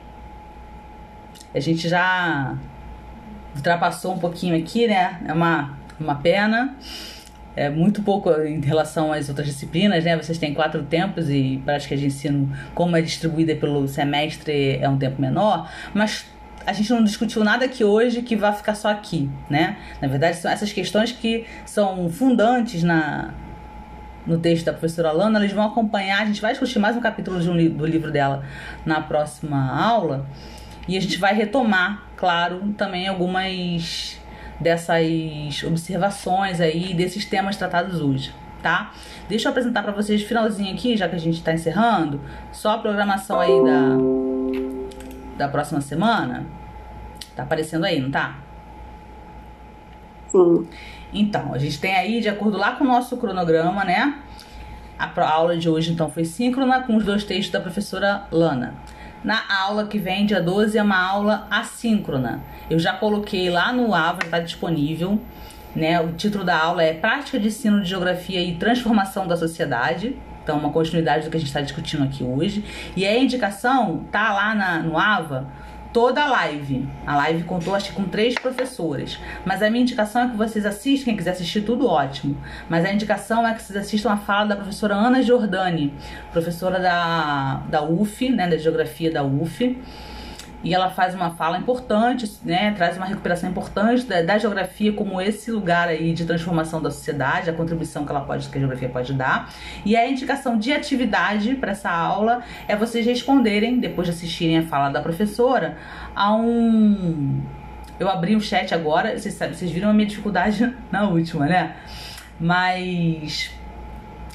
A gente já ultrapassou um pouquinho aqui, né? É uma, uma pena. É muito pouco em relação às outras disciplinas, né? Vocês têm quatro tempos e prática de ensino, como é distribuída pelo semestre, é um tempo menor, mas a gente não discutiu nada aqui hoje que vai ficar só aqui, né? Na verdade, são essas questões que são fundantes na, no texto da professora Alana, eles vão acompanhar, a gente vai discutir mais um capítulo um, do livro dela na próxima aula, e a gente vai retomar, claro, também algumas dessas observações aí, desses temas tratados hoje, tá? Deixa eu apresentar para vocês finalzinho aqui, já que a gente está encerrando, só a programação aí da da próxima semana? Tá aparecendo aí, não tá? Sim. Então, a gente tem aí, de acordo lá com o nosso cronograma, né? A aula de hoje, então, foi síncrona com os dois textos da professora Lana. Na aula que vem, dia 12, é uma aula assíncrona. Eu já coloquei lá no AVA, está disponível. Né? O título da aula é Prática de Ensino de Geografia e Transformação da Sociedade. Então, uma continuidade do que a gente está discutindo aqui hoje. E a indicação tá lá na, no AVA toda a live. A live contou, acho que com três professoras. Mas a minha indicação é que vocês assistam, quem quiser assistir tudo, ótimo. Mas a indicação é que vocês assistam a fala da professora Ana Giordani, professora da, da UF, né, da Geografia da UF e ela faz uma fala importante, né, traz uma recuperação importante da, da, geografia como esse lugar aí de transformação da sociedade, a contribuição que ela pode, que a geografia pode dar. E a indicação de atividade para essa aula é vocês responderem, depois de assistirem a fala da professora, a um eu abri o chat agora, vocês, sabem, vocês viram a minha dificuldade na última, né? Mas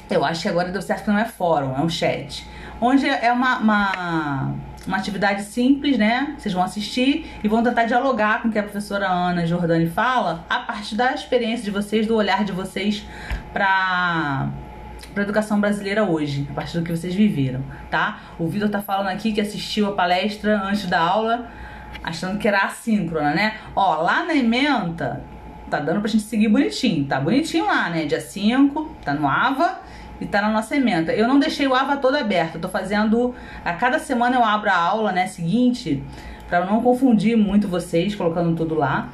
eu acho que agora deu certo que não é fórum, é um chat. Onde é uma, uma uma atividade simples, né? Vocês vão assistir e vão tentar dialogar com o que a professora Ana Jordani fala a partir da experiência de vocês, do olhar de vocês para para educação brasileira hoje, a partir do que vocês viveram, tá? O Vitor tá falando aqui que assistiu a palestra antes da aula, achando que era assíncrona, né? Ó, lá na ementa tá dando pra gente seguir bonitinho, tá bonitinho lá, né? Dia 5, tá no AVA e tá na nossa ementa. Eu não deixei o AVA todo aberto, tô fazendo a cada semana eu abro a aula, né, seguinte, para não confundir muito vocês colocando tudo lá.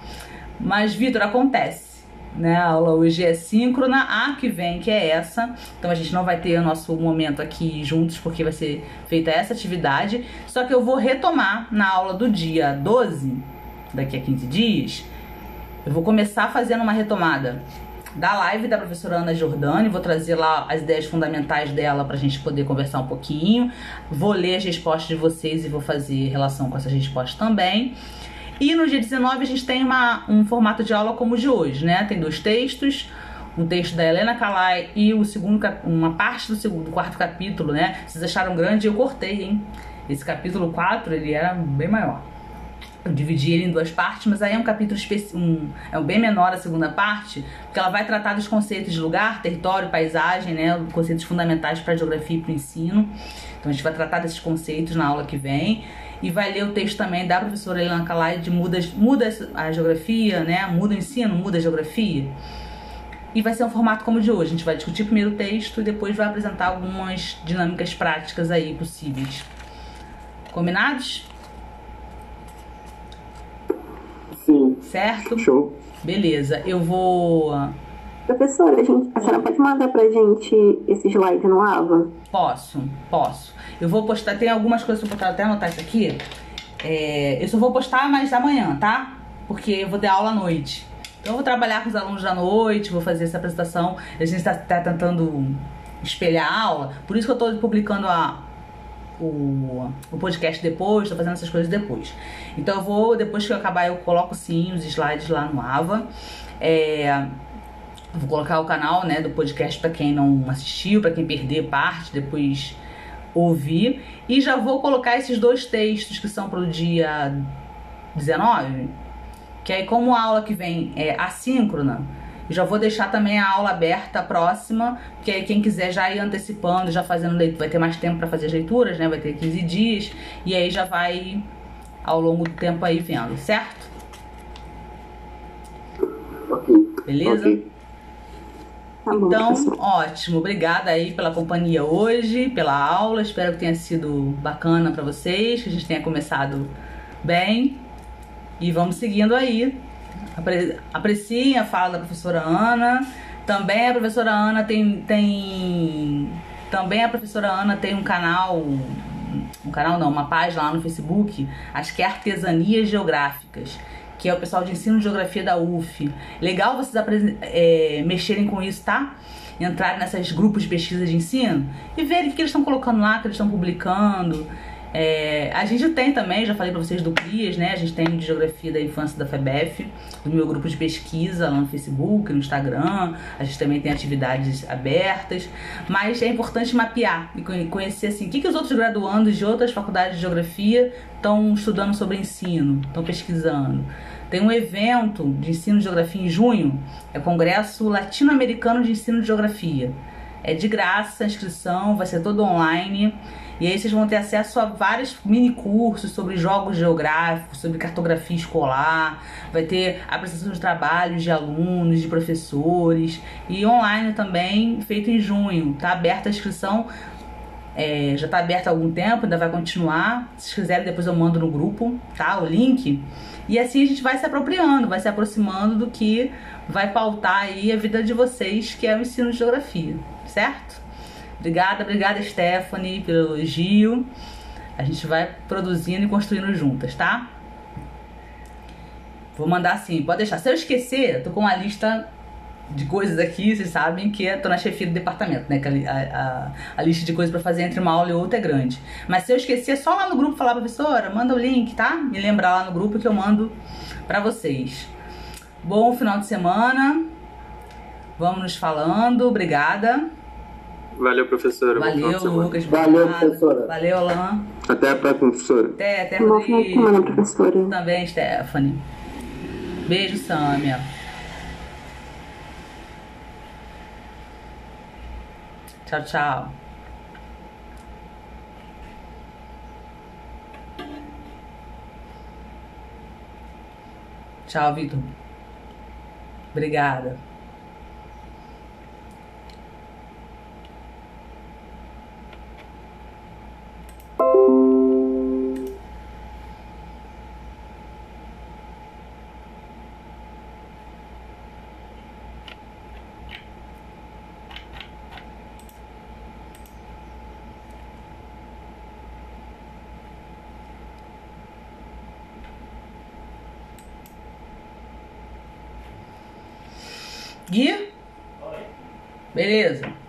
Mas Vitor, acontece né? A aula hoje é síncrona, a que vem que é essa. Então a gente não vai ter o nosso momento aqui juntos porque vai ser feita essa atividade. Só que eu vou retomar na aula do dia 12, daqui a 15 dias. Eu vou começar fazendo uma retomada da live da professora Ana Jordani, vou trazer lá as ideias fundamentais dela pra gente poder conversar um pouquinho. Vou ler as respostas de vocês e vou fazer relação com essas respostas também. E no dia 19 a gente tem uma, um formato de aula como o de hoje, né? Tem dois textos, um texto da Helena Calai e o segundo uma parte do segundo, do quarto capítulo, né? Vocês acharam grande, eu cortei, hein? Esse capítulo 4, ele era bem maior. Eu dividi ele em duas partes, mas aí é um capítulo um, é um bem menor a segunda parte, porque ela vai tratar dos conceitos de lugar, território, paisagem, né, conceitos fundamentais para a geografia e para o ensino. Então a gente vai tratar desses conceitos na aula que vem e vai ler o texto também da professora Helena Calai de muda, muda a geografia, né? Muda o ensino, muda a geografia. E vai ser um formato como o de hoje. A gente vai discutir primeiro o texto e depois vai apresentar algumas dinâmicas práticas aí possíveis. Combinados? Sim. Certo? Show. Beleza. Eu vou Professora, a, gente, a senhora pode mandar pra gente esse slide no AVA? Posso, posso. Eu vou postar, tem algumas coisas que eu vou até anotar isso aqui. É, eu só vou postar mais amanhã, tá? Porque eu vou ter aula à noite. Então eu vou trabalhar com os alunos da noite, vou fazer essa apresentação. A gente está tá tentando espelhar a aula. Por isso que eu estou publicando a, o, o podcast depois, estou fazendo essas coisas depois. Então eu vou, depois que eu acabar, eu coloco sim os slides lá no AVA. É, Vou colocar o canal, né, do podcast para quem não assistiu, para quem perder parte, depois ouvir. E já vou colocar esses dois textos que são pro dia 19, que aí como a aula que vem é assíncrona, já vou deixar também a aula aberta próxima, que aí quem quiser já ir antecipando, já fazendo leitura, vai ter mais tempo para fazer as leituras, né? Vai ter 15 dias e aí já vai ao longo do tempo aí vendo, certo? Ok. Beleza? Ok. Tá bom, Então, ótimo. Obrigada aí pela companhia hoje, pela aula. Espero que tenha sido bacana para vocês, que a gente tenha começado bem. E vamos seguindo aí. A fala da professora Ana. Também a professora Ana tem, tem também a professora Ana tem um canal, um canal não, uma página lá no Facebook, acho que é Artesanias Geográficas que é o pessoal de ensino de geografia da UF. Legal vocês é, mexerem com isso, tá? Entrarem nesses grupos de pesquisa de ensino e verem o que eles estão colocando lá, que eles estão publicando. É, a gente tem também, já falei pra vocês do CRIAS, né? A gente tem de Geografia da Infância da FEBEF, do meu grupo de pesquisa lá no Facebook, no Instagram. A gente também tem atividades abertas. Mas é importante mapear e conhecer assim, o que, que os outros graduandos de outras faculdades de Geografia estão estudando sobre ensino, estão pesquisando. Tem um evento de ensino de geografia em junho, é o Congresso Latino-Americano de Ensino de Geografia. É de graça a inscrição, vai ser todo online. E aí vocês vão ter acesso a vários mini cursos sobre jogos geográficos, sobre cartografia escolar, vai ter apresentação de trabalhos de alunos, de professores e online também, feito em junho. Tá aberta a inscrição, é, já está aberta há algum tempo, ainda vai continuar. Se quiserem, depois eu mando no grupo, tá? O link. E assim a gente vai se apropriando, vai se aproximando do que vai pautar aí a vida de vocês, que é o ensino de geografia, certo? Obrigada, obrigada Stephanie pelo elogio. A gente vai produzindo e construindo juntas, tá? Vou mandar assim, pode deixar. Se eu esquecer, eu tô com uma lista de coisas aqui, vocês sabem que eu tô na chefia do departamento, né? Que a, a, a lista de coisas para fazer entre uma aula e outra é grande. Mas se eu esquecer, só lá no grupo falar, professora, manda o link, tá? Me lembrar lá no grupo que eu mando para vocês. Bom final de semana. Vamos nos falando. Obrigada. Valeu, professora. Valeu. Lucas. Valeu, professora. Valeu, Alain. Até a próxima, professora. Até, até, semana, Rodrigo. professora. Também, Stephanie. Beijo, Sâmia. Tchau, tchau. Tchau, Vitor. Obrigada. Gui? Beleza.